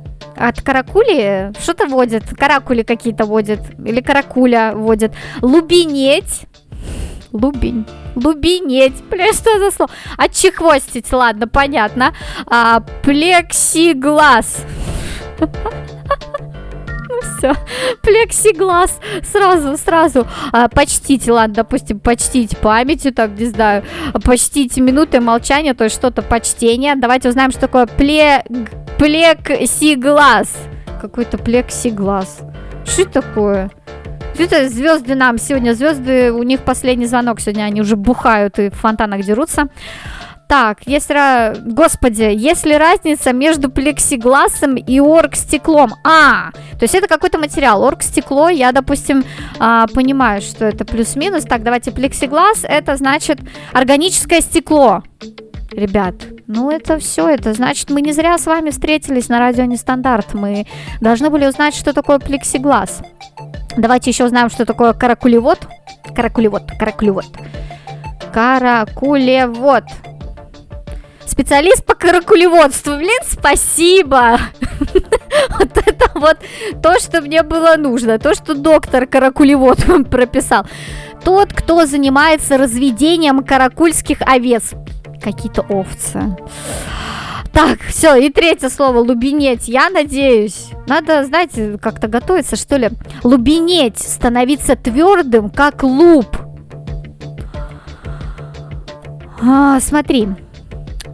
от каракули что-то водит, каракули какие-то водит, или каракуля водит. Лубинеть, лубень, лубинеть, бля, что за слово? Отчехвостить, ладно, понятно. А, плексиглаз. Все, плексиглаз, сразу, сразу. А, почтите, ладно, допустим, почтить памятью, там, не знаю, почтите минуты молчания, то есть что-то почтение. Давайте узнаем, что такое пле... плексиглаз. Какой-то плексиглаз. Что это такое? Это звезды нам сегодня? Звезды, у них последний звонок сегодня, они уже бухают и в фонтанах дерутся. Так, если... Господи, есть ли разница между плексигласом и оргстеклом? А, то есть это какой-то материал. Оргстекло, я, допустим, а, понимаю, что это плюс-минус. Так, давайте плексиглаз, это значит органическое стекло. Ребят, ну это все, это значит, мы не зря с вами встретились на радио Нестандарт. Мы должны были узнать, что такое плексиглаз. Давайте еще узнаем, что такое каракулевод. Каракулевод, каракулевод. Каракулевод. Специалист по каракулеводству. Блин, спасибо. Вот это вот то, что мне было нужно. То, что доктор каракулевод прописал. Тот, кто занимается разведением каракульских овец. Какие-то овцы. Так, все, и третье слово лубинеть. Я надеюсь. Надо, знаете, как-то готовиться, что ли. Лубинеть, становиться твердым, как луп. А, смотри,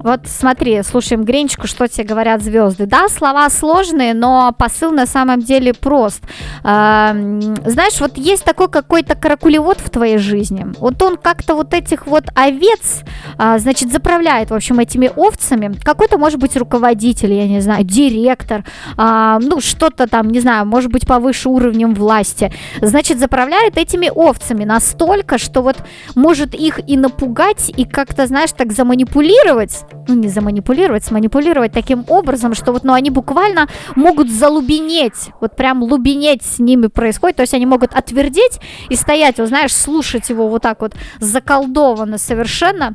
Вот смотри, слушаем Гринчику, что тебе говорят звезды. Да, слова сложные, но посыл на самом деле прост. А, знаешь, вот есть такой какой-то каракулевод в твоей жизни. Вот он как-то вот этих вот овец, а, значит, заправляет, в общем, этими овцами. Какой-то, может быть, руководитель, я не знаю, директор, а, ну, что-то там, не знаю, может быть, повыше уровнем власти. Значит, заправляет этими овцами настолько, что вот может их и напугать, и как-то, знаешь, так заманипулировать, ну, не заманипулировать, сманипулировать таким образом, что вот, ну, они буквально могут залубенеть, вот прям лубенеть с ними происходит, то есть они могут отвердеть и стоять, вот, знаешь, слушать его вот так вот заколдованно совершенно,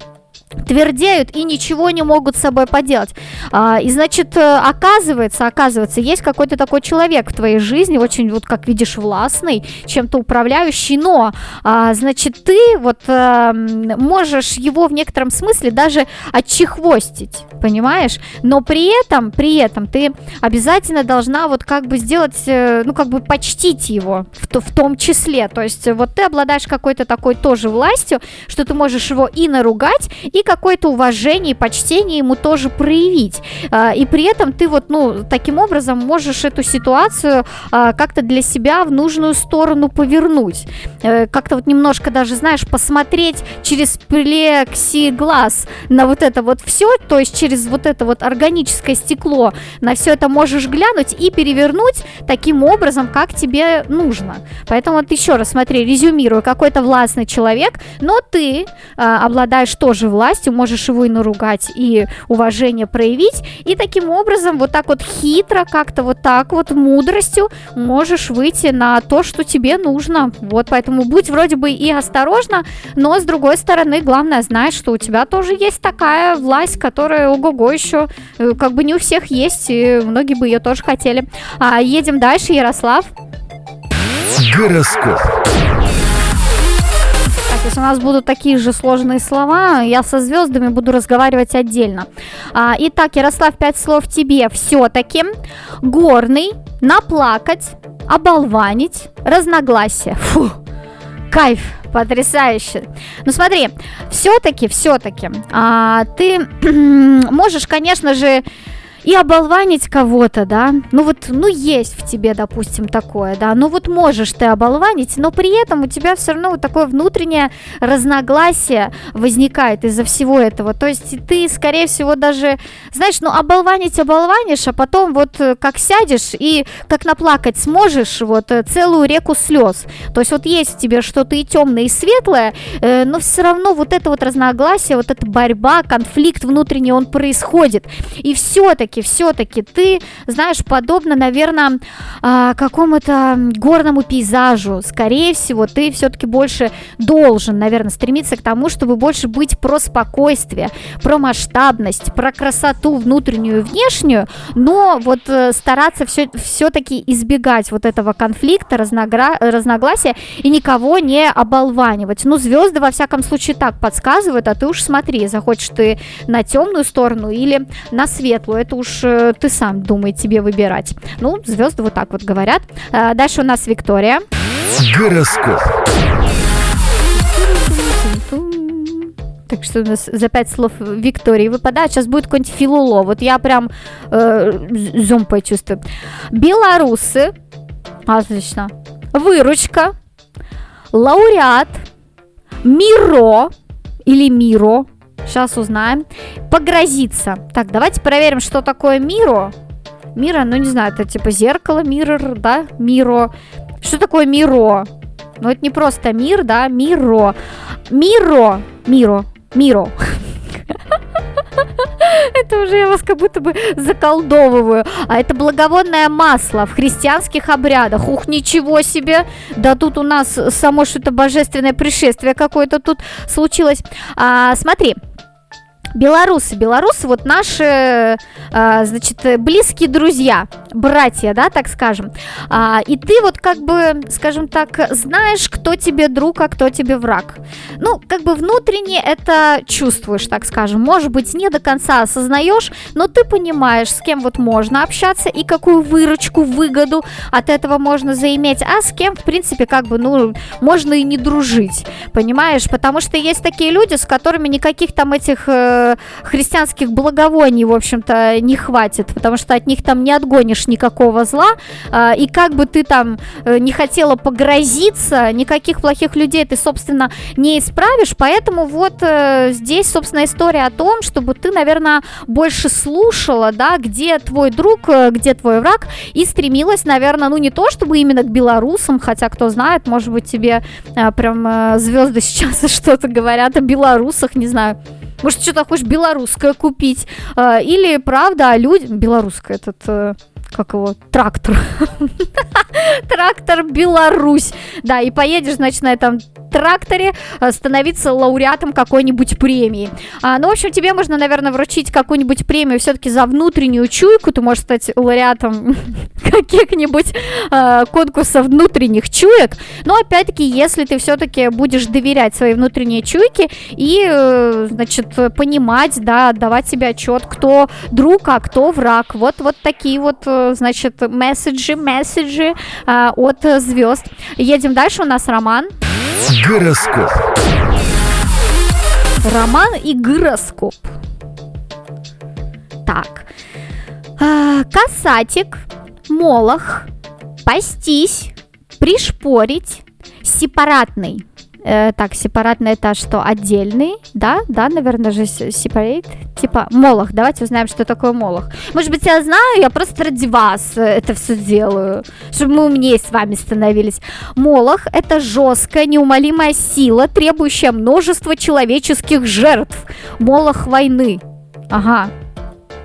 твердеют и ничего не могут с собой поделать. А, и значит, э, оказывается, оказывается, есть какой-то такой человек в твоей жизни, очень вот как видишь властный, чем-то управляющий, но, а, значит, ты вот а, можешь его в некотором смысле даже отчехвостить, понимаешь? Но при этом, при этом ты обязательно должна вот как бы сделать, э, ну как бы почтить его в, в том числе. То есть вот ты обладаешь какой-то такой тоже властью, что ты можешь его и наругать, и какое-то уважение и почтение ему тоже проявить. А, и при этом ты вот, ну, таким образом можешь эту ситуацию а, как-то для себя в нужную сторону повернуть. Э, как-то вот немножко даже, знаешь, посмотреть через плексиглаз на вот это вот все, то есть через вот это вот органическое стекло на все это можешь глянуть и перевернуть таким образом, как тебе нужно. Поэтому вот еще раз смотри, резюмирую, какой-то властный человек, но ты а, обладаешь тоже властью, можешь его и наругать, и уважение проявить, и таким образом вот так вот хитро, как-то вот так вот мудростью можешь выйти на то, что тебе нужно. Вот, поэтому будь вроде бы и осторожна, но с другой стороны, главное знать, что у тебя тоже есть такая власть, которая ого-го еще э, как бы не у всех есть, и многие бы ее тоже хотели. А, едем дальше, Ярослав. Гороскоп. Если у нас будут такие же сложные слова, я со звездами буду разговаривать отдельно. А, итак, Ярослав, пять слов тебе. Все-таки горный, наплакать, оболванить, разногласия. Фу, кайф, потрясающе. Ну смотри, все-таки, все-таки, а, ты можешь, конечно же, и оболванить кого-то, да, ну вот, ну есть в тебе, допустим, такое, да, ну вот можешь ты оболванить, но при этом у тебя все равно вот такое внутреннее разногласие возникает из-за всего этого, то есть ты, скорее всего, даже, знаешь, ну оболванить оболванишь, а потом вот э, как сядешь и как наплакать сможешь вот э, целую реку слез, то есть вот есть в тебе что-то и темное, и светлое, э, но все равно вот это вот разногласие, вот эта борьба, конфликт внутренний, он происходит, и все-таки все-таки, все-таки ты, знаешь, подобно, наверное, а, какому-то горному пейзажу. Скорее всего, ты все-таки больше должен, наверное, стремиться к тому, чтобы больше быть про спокойствие, про масштабность, про красоту внутреннюю и внешнюю, но вот э, стараться все, все-таки избегать вот этого конфликта, разногра... разногласия и никого не оболванивать. Ну, звезды, во всяком случае, так подсказывают, а ты уж смотри, захочешь ты на темную сторону или на светлую. Это уж э, ты сам думай тебе выбирать. Ну, звезды вот так вот говорят. А, дальше у нас Виктория. Гороскоп. Так что у нас за пять слов Виктории выпадает. Сейчас будет какой-нибудь филуло. Вот я прям э, зум почувствую. Белорусы. Отлично. Выручка. Лауреат. Миро. Или Миро. Сейчас узнаем. Погрозиться. Так, давайте проверим, что такое Миро. Мира, ну не знаю, это типа зеркало, миррор, да? Миро. Что такое Миро? Ну это не просто мир, да? Миро. Миро. Миро. Миро. Это уже я вас как будто бы заколдовываю. А это благовонное масло в христианских обрядах. Ух, ничего себе! Да тут у нас само что-то божественное пришествие какое-то тут случилось. А, смотри, Белорусы, белорусы, вот наши, э, значит, близкие друзья. Братья, да, так скажем. А, и ты вот как бы, скажем так, знаешь, кто тебе друг, а кто тебе враг. Ну, как бы внутренне это чувствуешь, так скажем. Может быть, не до конца осознаешь, но ты понимаешь, с кем вот можно общаться и какую выручку, выгоду от этого можно заиметь, а с кем, в принципе, как бы, ну, можно и не дружить, понимаешь? Потому что есть такие люди, с которыми никаких там этих э, христианских благовоний, в общем-то, не хватит, потому что от них там не отгонишь никакого зла, э, и как бы ты там э, не хотела погрозиться, никаких плохих людей ты, собственно, не исправишь, поэтому вот э, здесь, собственно, история о том, чтобы ты, наверное, больше слушала, да, где твой друг, э, где твой враг, и стремилась, наверное, ну не то, чтобы именно к белорусам, хотя кто знает, может быть, тебе прям звезды сейчас что-то говорят о белорусах, не знаю. Может, что-то хочешь белорусское купить. Или, правда, о людях... Белорусское этот... Как его, трактор. Трактор Беларусь. Да, и поедешь, значит, на этом тракторе э, становиться лауреатом какой-нибудь премии. А, ну, в общем, тебе можно, наверное, вручить какую-нибудь премию все-таки за внутреннюю чуйку. Ты можешь стать лауреатом каких-нибудь э, конкурсов внутренних чуек. Но, опять-таки, если ты все-таки будешь доверять своей внутренней чуйке и, э, значит, понимать, да, отдавать себе отчет, кто друг, а кто враг. Вот, вот такие вот, э, значит, месседжи, месседжи э, от звезд. Едем дальше, у нас Роман. Гороскоп. Роман и гороскоп. Так. А, касатик, молох, пастись, пришпорить, сепаратный. Э, так, сепаратный это что? Отдельный, да? Да, наверное же сепарейт. Типа молох. Давайте узнаем, что такое молох. Может быть, я знаю, я просто ради вас э, это все делаю, чтобы мы умнее с вами становились. Молох – это жесткая, неумолимая сила, требующая множества человеческих жертв. Молох войны. Ага,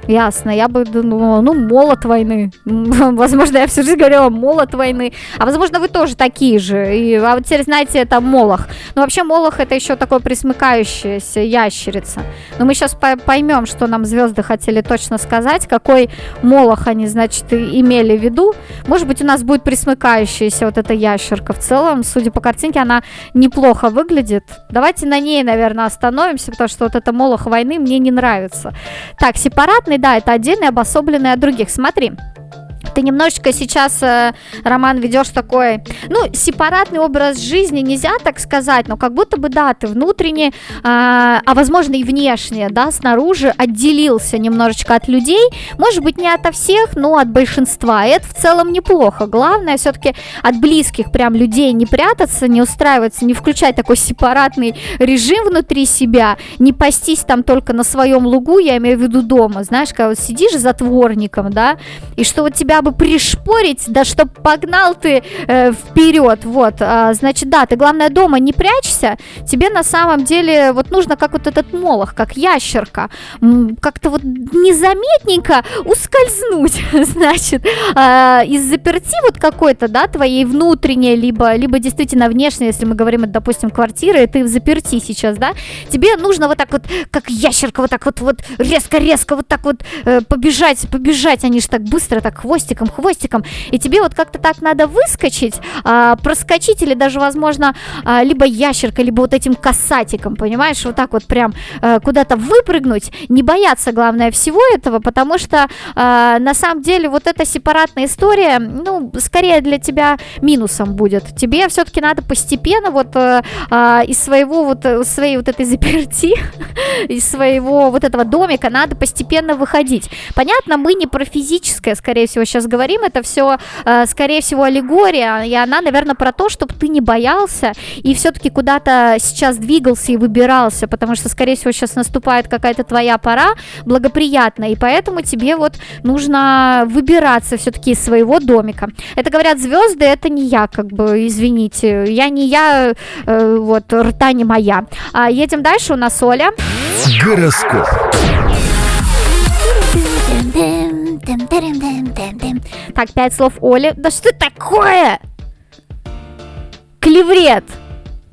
Ясно, я бы думала, ну, молот войны. Возможно, я всю жизнь говорила молот войны. А возможно, вы тоже такие же. И, а вот теперь знаете, это молох. Но вообще молох это еще такое присмыкающаяся ящерица. Но мы сейчас поймем, что нам звезды хотели точно сказать, какой молох они, значит, имели в виду. Может быть, у нас будет присмыкающаяся вот эта ящерка. В целом, судя по картинке, она неплохо выглядит. Давайте на ней, наверное, остановимся, потому что вот это молох войны мне не нравится. Так, сепаратный да, это отдельный, обособленный от других. Смотри, ты немножечко сейчас, э, Роман, ведешь такой, ну, сепаратный образ жизни, нельзя так сказать, но как будто бы, да, ты внутренне, э, а возможно и внешне, да, снаружи отделился немножечко от людей, может быть, не ото всех, но от большинства, и это в целом неплохо. Главное все-таки от близких прям людей не прятаться, не устраиваться, не включать такой сепаратный режим внутри себя, не пастись там только на своем лугу, я имею в виду дома, знаешь, когда вот сидишь затворником, да, и что вот тебя бы пришпорить, да чтоб погнал ты э, вперед, вот, а, значит, да, ты главное дома не прячься, тебе на самом деле вот нужно как вот этот молох, как ящерка, как-то вот незаметненько ускользнуть, значит, э, из заперти вот какой-то, да, твоей внутренней, либо, либо действительно внешней, если мы говорим, допустим, квартиры, ты в заперти сейчас, да, тебе нужно вот так вот, как ящерка, вот так вот, вот резко-резко вот так вот э, побежать, побежать, они же так быстро, так хвостик хвостиком, хвостиком, и тебе вот как-то так надо выскочить, а, проскочить или даже, возможно, а, либо ящеркой, либо вот этим касатиком, понимаешь, вот так вот прям а, куда-то выпрыгнуть, не бояться, главное, всего этого, потому что а, на самом деле вот эта сепаратная история, ну, скорее для тебя минусом будет. Тебе все-таки надо постепенно вот а из своего вот, своей вот этой заперти, из своего вот этого домика надо постепенно выходить. Понятно, мы не про физическое, скорее всего, сейчас говорим, это все, э, скорее всего, аллегория, и она, наверное, про то, чтобы ты не боялся и все-таки куда-то сейчас двигался и выбирался, потому что, скорее всего, сейчас наступает какая-то твоя пора благоприятная, и поэтому тебе вот нужно выбираться все-таки из своего домика. Это говорят звезды, это не я, как бы, извините, я не я, э, вот, рта не моя. А едем дальше, у нас Оля. Гороскоп. Так, пять слов Оли. Да что такое? Клеврет.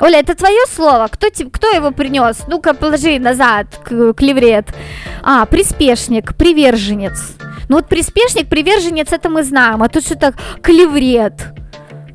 Оля, это твое слово? Кто, кто его принес? Ну-ка, положи назад, клеврет. А, приспешник, приверженец. Ну вот приспешник, приверженец, это мы знаем, а тут что-то клеврет.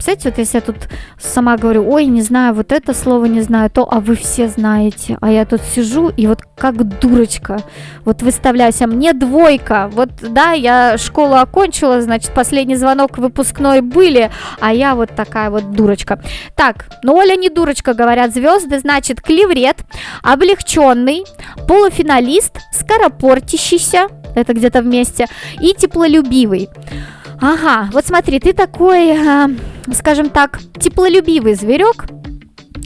Представляете, вот если я тут сама говорю, ой, не знаю, вот это слово не знаю, то, а вы все знаете. А я тут сижу и вот как дурочка, вот выставляюсь, а мне двойка. Вот, да, я школу окончила, значит, последний звонок выпускной были, а я вот такая вот дурочка. Так, ну Оля не дурочка, говорят звезды, значит, клеврет, облегченный, полуфиналист, скоропортящийся, это где-то вместе, и теплолюбивый. Ага, вот смотри, ты такой, э, скажем так, теплолюбивый зверек.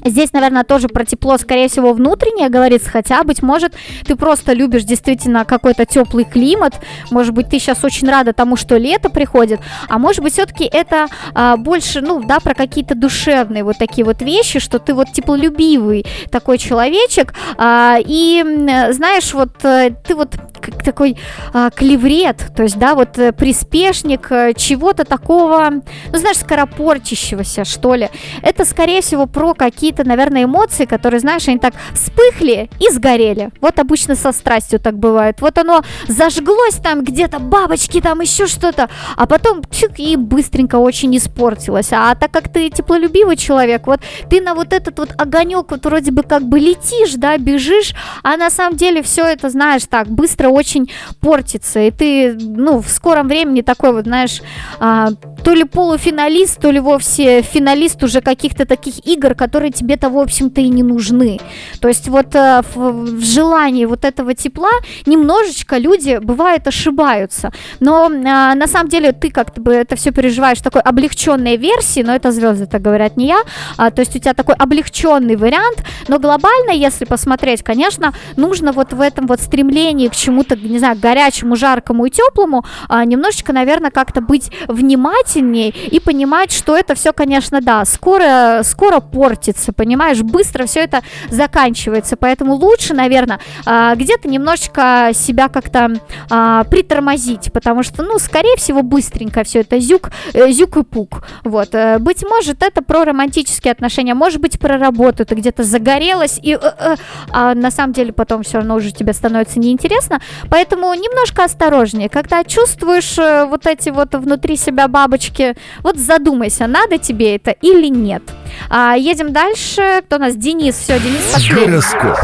Здесь, наверное, тоже про тепло, скорее всего, внутреннее говорится, хотя, быть может, ты просто любишь действительно какой-то теплый климат, может быть, ты сейчас очень рада тому, что лето приходит, а может быть, все-таки это а, больше, ну, да, про какие-то душевные вот такие вот вещи, что ты вот теплолюбивый такой человечек, а, и, знаешь, вот э, ты вот как такой а, клеврет, то есть, да, вот э, приспешник э, чего-то такого, ну, знаешь, скоропорчащегося, что ли. Это, скорее всего, про какие-то, наверное, эмоции, которые, знаешь, они так вспыхли и сгорели. Вот обычно со страстью так бывает. Вот оно зажглось там где-то, бабочки там, еще что-то, а потом чик, и быстренько очень испортилось. А так как ты теплолюбивый человек, вот ты на вот этот вот огонек вот вроде бы как бы летишь, да, бежишь, а на самом деле все это, знаешь, так быстро очень портится, и ты, ну, в скором времени такой вот, знаешь, а, то ли полуфиналист, то ли вовсе финалист уже каких-то таких игр, которые тебе-то, в общем-то, и не нужны. То есть вот а, в, в желании вот этого тепла немножечко люди, бывает, ошибаются. Но а, на самом деле ты как-то бы это все переживаешь в такой облегченной версии, но это звезды так говорят, не я. А, то есть у тебя такой облегченный вариант, но глобально, если посмотреть, конечно, нужно вот в этом вот стремлении к чему-то, не знаю, горячему, жаркому и теплому, а, немножечко, наверное, как-то быть внимательнее и понимать, что это все, конечно, да, скоро, скоро портится, понимаешь, быстро все это заканчивается, поэтому лучше, наверное, а, где-то немножечко себя как-то а, притормозить, потому что, ну, скорее всего, быстренько все это зюк, э, зюк и пук, вот, э, быть может, это про романтические отношения, может быть, про работу, ты где-то загорелась, и, э, а на самом деле потом все равно уже тебе становится неинтересно, поэтому немножко осторожнее, когда чувствуешь вот эти вот внутри себя бабочки, вот задумайся, надо тебе это или нет. А, едем дальше, кто у нас? Денис, все, Денис последний. Гороскоп.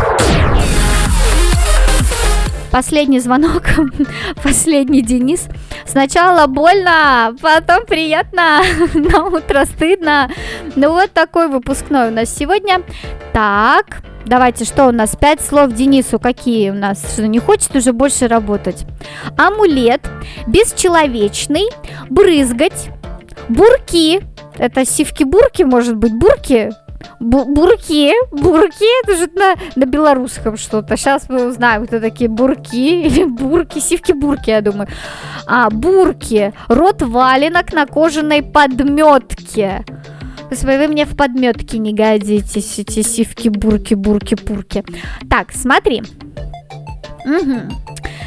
Последний звонок, последний Денис. Сначала больно, потом приятно, на утро стыдно. Ну вот такой выпускной у нас сегодня. Так, давайте, что у нас? Пять слов Денису. Какие у нас? Что, не хочет уже больше работать? Амулет, бесчеловечный, брызгать, бурки. Это сивки-бурки, может быть, бурки? Бу- бурки, бурки, это же на, на белорусском что-то. Сейчас мы узнаем, кто такие бурки или бурки, сивки-бурки, я думаю. А, бурки, рот валенок на кожаной подметке. Господи, вы мне в подметке не годитесь, эти сивки, бурки, бурки, пурки. Так, смотри. Мгм.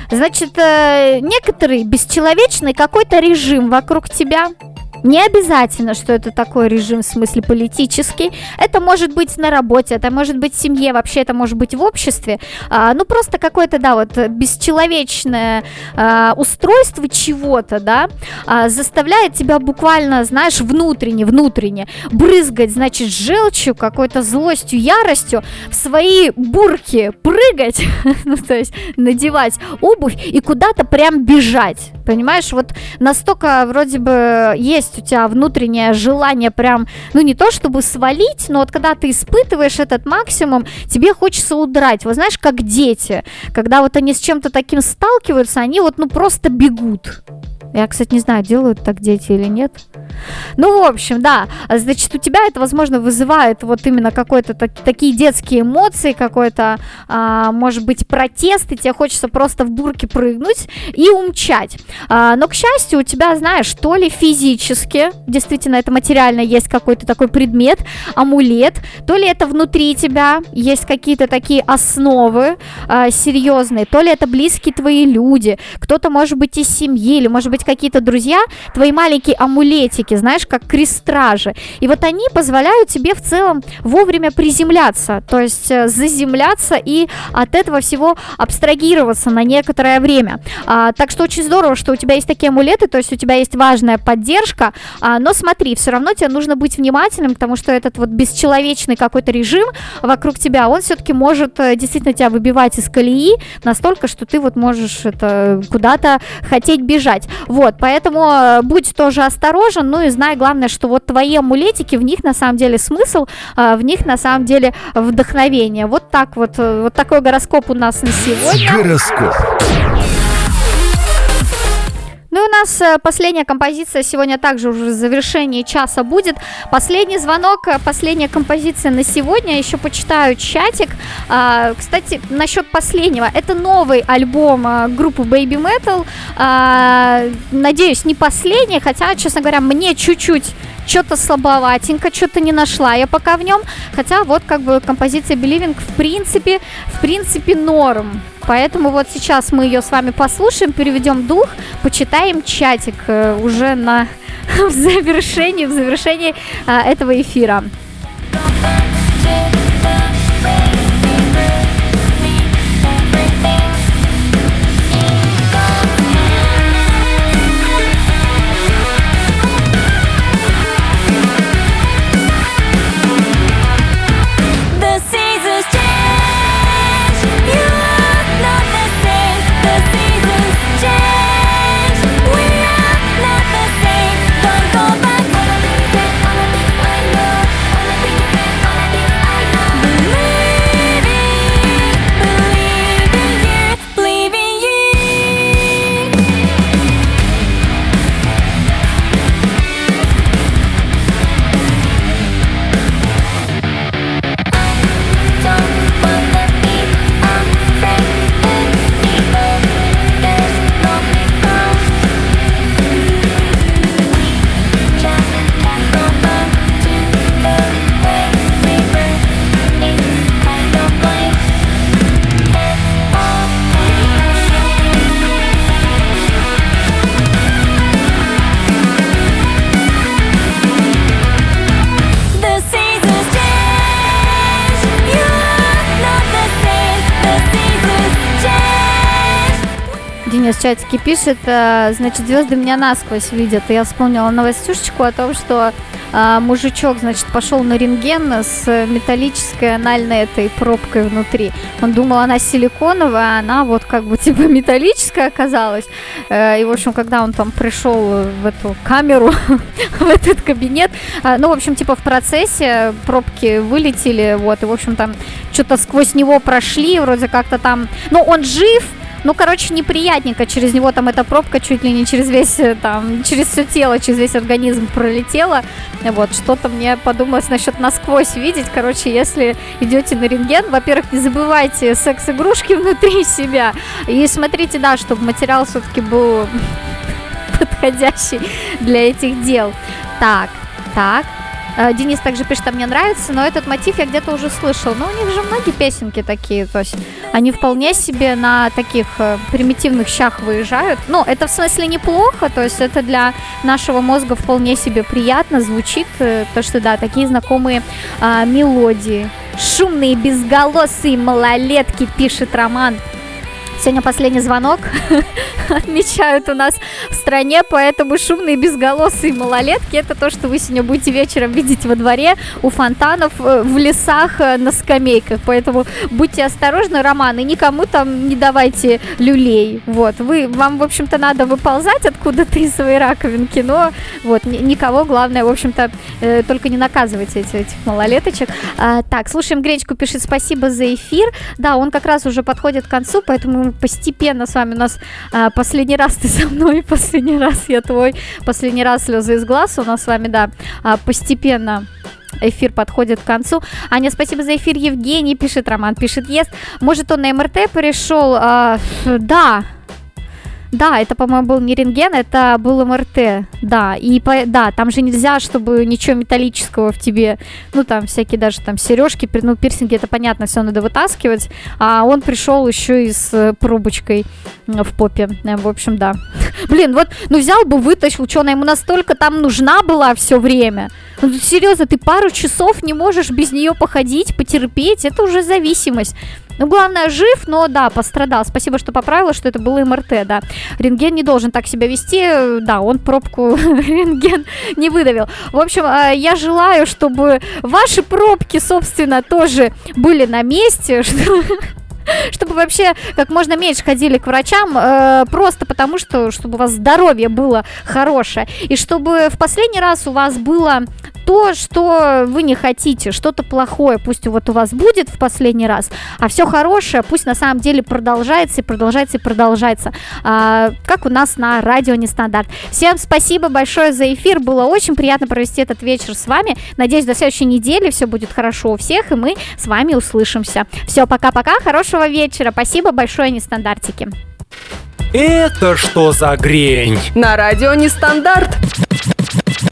Значит, э, некоторый бесчеловечный какой-то режим вокруг тебя. Не обязательно, что это такой режим в смысле политический. Это может быть на работе, это может быть в семье, вообще это может быть в обществе. А, ну, просто какое-то, да, вот бесчеловечное а, устройство чего-то, да, а, заставляет тебя буквально, знаешь, внутренне, внутренне брызгать, значит, желчью, какой-то злостью, яростью в свои бурки прыгать, ну, то есть надевать обувь и куда-то прям бежать. Понимаешь, вот настолько вроде бы есть у тебя внутреннее желание прям, ну не то чтобы свалить, но вот когда ты испытываешь этот максимум, тебе хочется удрать. Вот знаешь, как дети, когда вот они с чем-то таким сталкиваются, они вот ну просто бегут. Я, кстати, не знаю, делают так дети или нет. Ну, в общем, да, значит, у тебя это, возможно, вызывает вот именно какой-то так, такие детские эмоции, какой-то, а, может быть, протест, и тебе хочется просто в бурке прыгнуть и умчать. А, но, к счастью, у тебя, знаешь, то ли физически, действительно, это материально есть какой-то такой предмет, амулет, то ли это внутри тебя есть какие-то такие основы а, серьезные, то ли это близкие твои люди, кто-то, может быть, из семьи, или, может быть, какие-то друзья, твои маленькие амулетики, знаешь, как крестражи. И вот они позволяют тебе в целом вовремя приземляться, то есть э, заземляться и от этого всего абстрагироваться на некоторое время. А, так что очень здорово, что у тебя есть такие амулеты, то есть у тебя есть важная поддержка, а, но смотри, все равно тебе нужно быть внимательным, потому что этот вот бесчеловечный какой-то режим вокруг тебя, он все-таки может э, действительно тебя выбивать из колеи настолько, что ты вот можешь это куда-то хотеть бежать. Вот, поэтому э, будь тоже осторожен, ну и знай главное, что вот твои амулетики, в них на самом деле смысл, э, в них на самом деле вдохновение. Вот так вот, вот такой гороскоп у нас на сегодня. Гороскоп. Ну и у нас э, последняя композиция сегодня также уже в завершении часа будет. Последний звонок, э, последняя композиция на сегодня. Еще почитаю чатик. А, кстати, насчет последнего. Это новый альбом а, группы Baby Metal. А, надеюсь, не последний, хотя, честно говоря, мне чуть-чуть что-то слабоватенько, что-то не нашла я пока в нем. Хотя вот как бы композиция Believing в принципе, в принципе норм. Поэтому вот сейчас мы ее с вами послушаем, переведем дух, почитаем чатик э, уже на в завершении, в завершении а, этого эфира. Чатике пишет, э, значит, звезды меня насквозь видят. Я вспомнила новостюшечку о том, что э, мужичок, значит, пошел на рентген с металлической анальной этой пробкой внутри. Он думал, она силиконовая, а она вот как бы типа металлическая оказалась. Э, и, в общем, когда он там пришел в эту камеру, в этот кабинет, ну, в общем, типа в процессе пробки вылетели, вот, и, в общем, там что-то сквозь него прошли, вроде как-то там, ну, он жив, ну, короче, неприятненько. Через него там эта пробка чуть ли не через весь, э, там, через все тело, через весь организм пролетела. Вот, что-то мне подумалось насчет насквозь видеть. Короче, если идете на рентген, во-первых, не забывайте секс-игрушки внутри себя. И смотрите, да, чтобы материал все-таки был подходящий для этих дел. Так, так, Денис также пишет, а мне нравится, но этот мотив я где-то уже слышал. Но у них же многие песенки такие, то есть они вполне себе на таких э, примитивных щах выезжают. Ну, это в смысле неплохо, то есть это для нашего мозга вполне себе приятно звучит, э, то что да, такие знакомые а, мелодии. Шумные, безголосые малолетки, пишет Роман. Сегодня последний звонок отмечают у нас в стране, поэтому шумные безголосые малолетки это то, что вы сегодня будете вечером видеть во дворе, у фонтанов, э, в лесах, э, на скамейках. Поэтому будьте осторожны, Роман, и никому там не давайте люлей. Вот, вы, вам, в общем-то, надо выползать откуда-то из своей раковинки, но вот, никого, главное, в общем-то, э, только не наказывайте этих, этих малолеточек. А, так, слушаем Гречку, пишет спасибо за эфир. Да, он как раз уже подходит к концу, поэтому постепенно с вами у нас а, последний раз ты со мной, последний раз я твой, последний раз слезы из глаз у нас с вами, да, а, постепенно эфир подходит к концу. Аня, спасибо за эфир. Евгений пишет, Роман пишет, ест. Может, он на МРТ пришел? А, да, Да, это, по-моему, был не рентген, это был МРТ. Да, и по, да, там же нельзя, чтобы ничего металлического в тебе, ну там всякие даже там сережки, ну пирсинги, это понятно, все надо вытаскивать. А он пришел еще и с э, пробочкой в попе. Э, в общем, да. Блин, вот, ну взял бы, вытащил, что она ему настолько там нужна была все время. Ну, серьезно, ты пару часов не можешь без нее походить, потерпеть, это уже зависимость. Ну, главное, жив, но да, пострадал. Спасибо, что поправила, что это было МРТ, да. Рентген не должен так себя вести, да, он пробку рентген не выдавил. В общем, э, я желаю, чтобы ваши пробки, собственно, тоже были на месте, что чтобы вообще как можно меньше ходили к врачам, э, просто потому что, чтобы у вас здоровье было хорошее, и чтобы в последний раз у вас было то, что вы не хотите, что-то плохое, пусть вот у вас будет в последний раз, а все хорошее пусть на самом деле продолжается и продолжается и продолжается, а, как у нас на радио Нестандарт. Всем спасибо большое за эфир, было очень приятно провести этот вечер с вами. Надеюсь, до следующей недели все будет хорошо у всех, и мы с вами услышимся. Все, пока-пока, хорошего вечера, спасибо большое, Нестандартики. Это что за грень? На радио Нестандарт.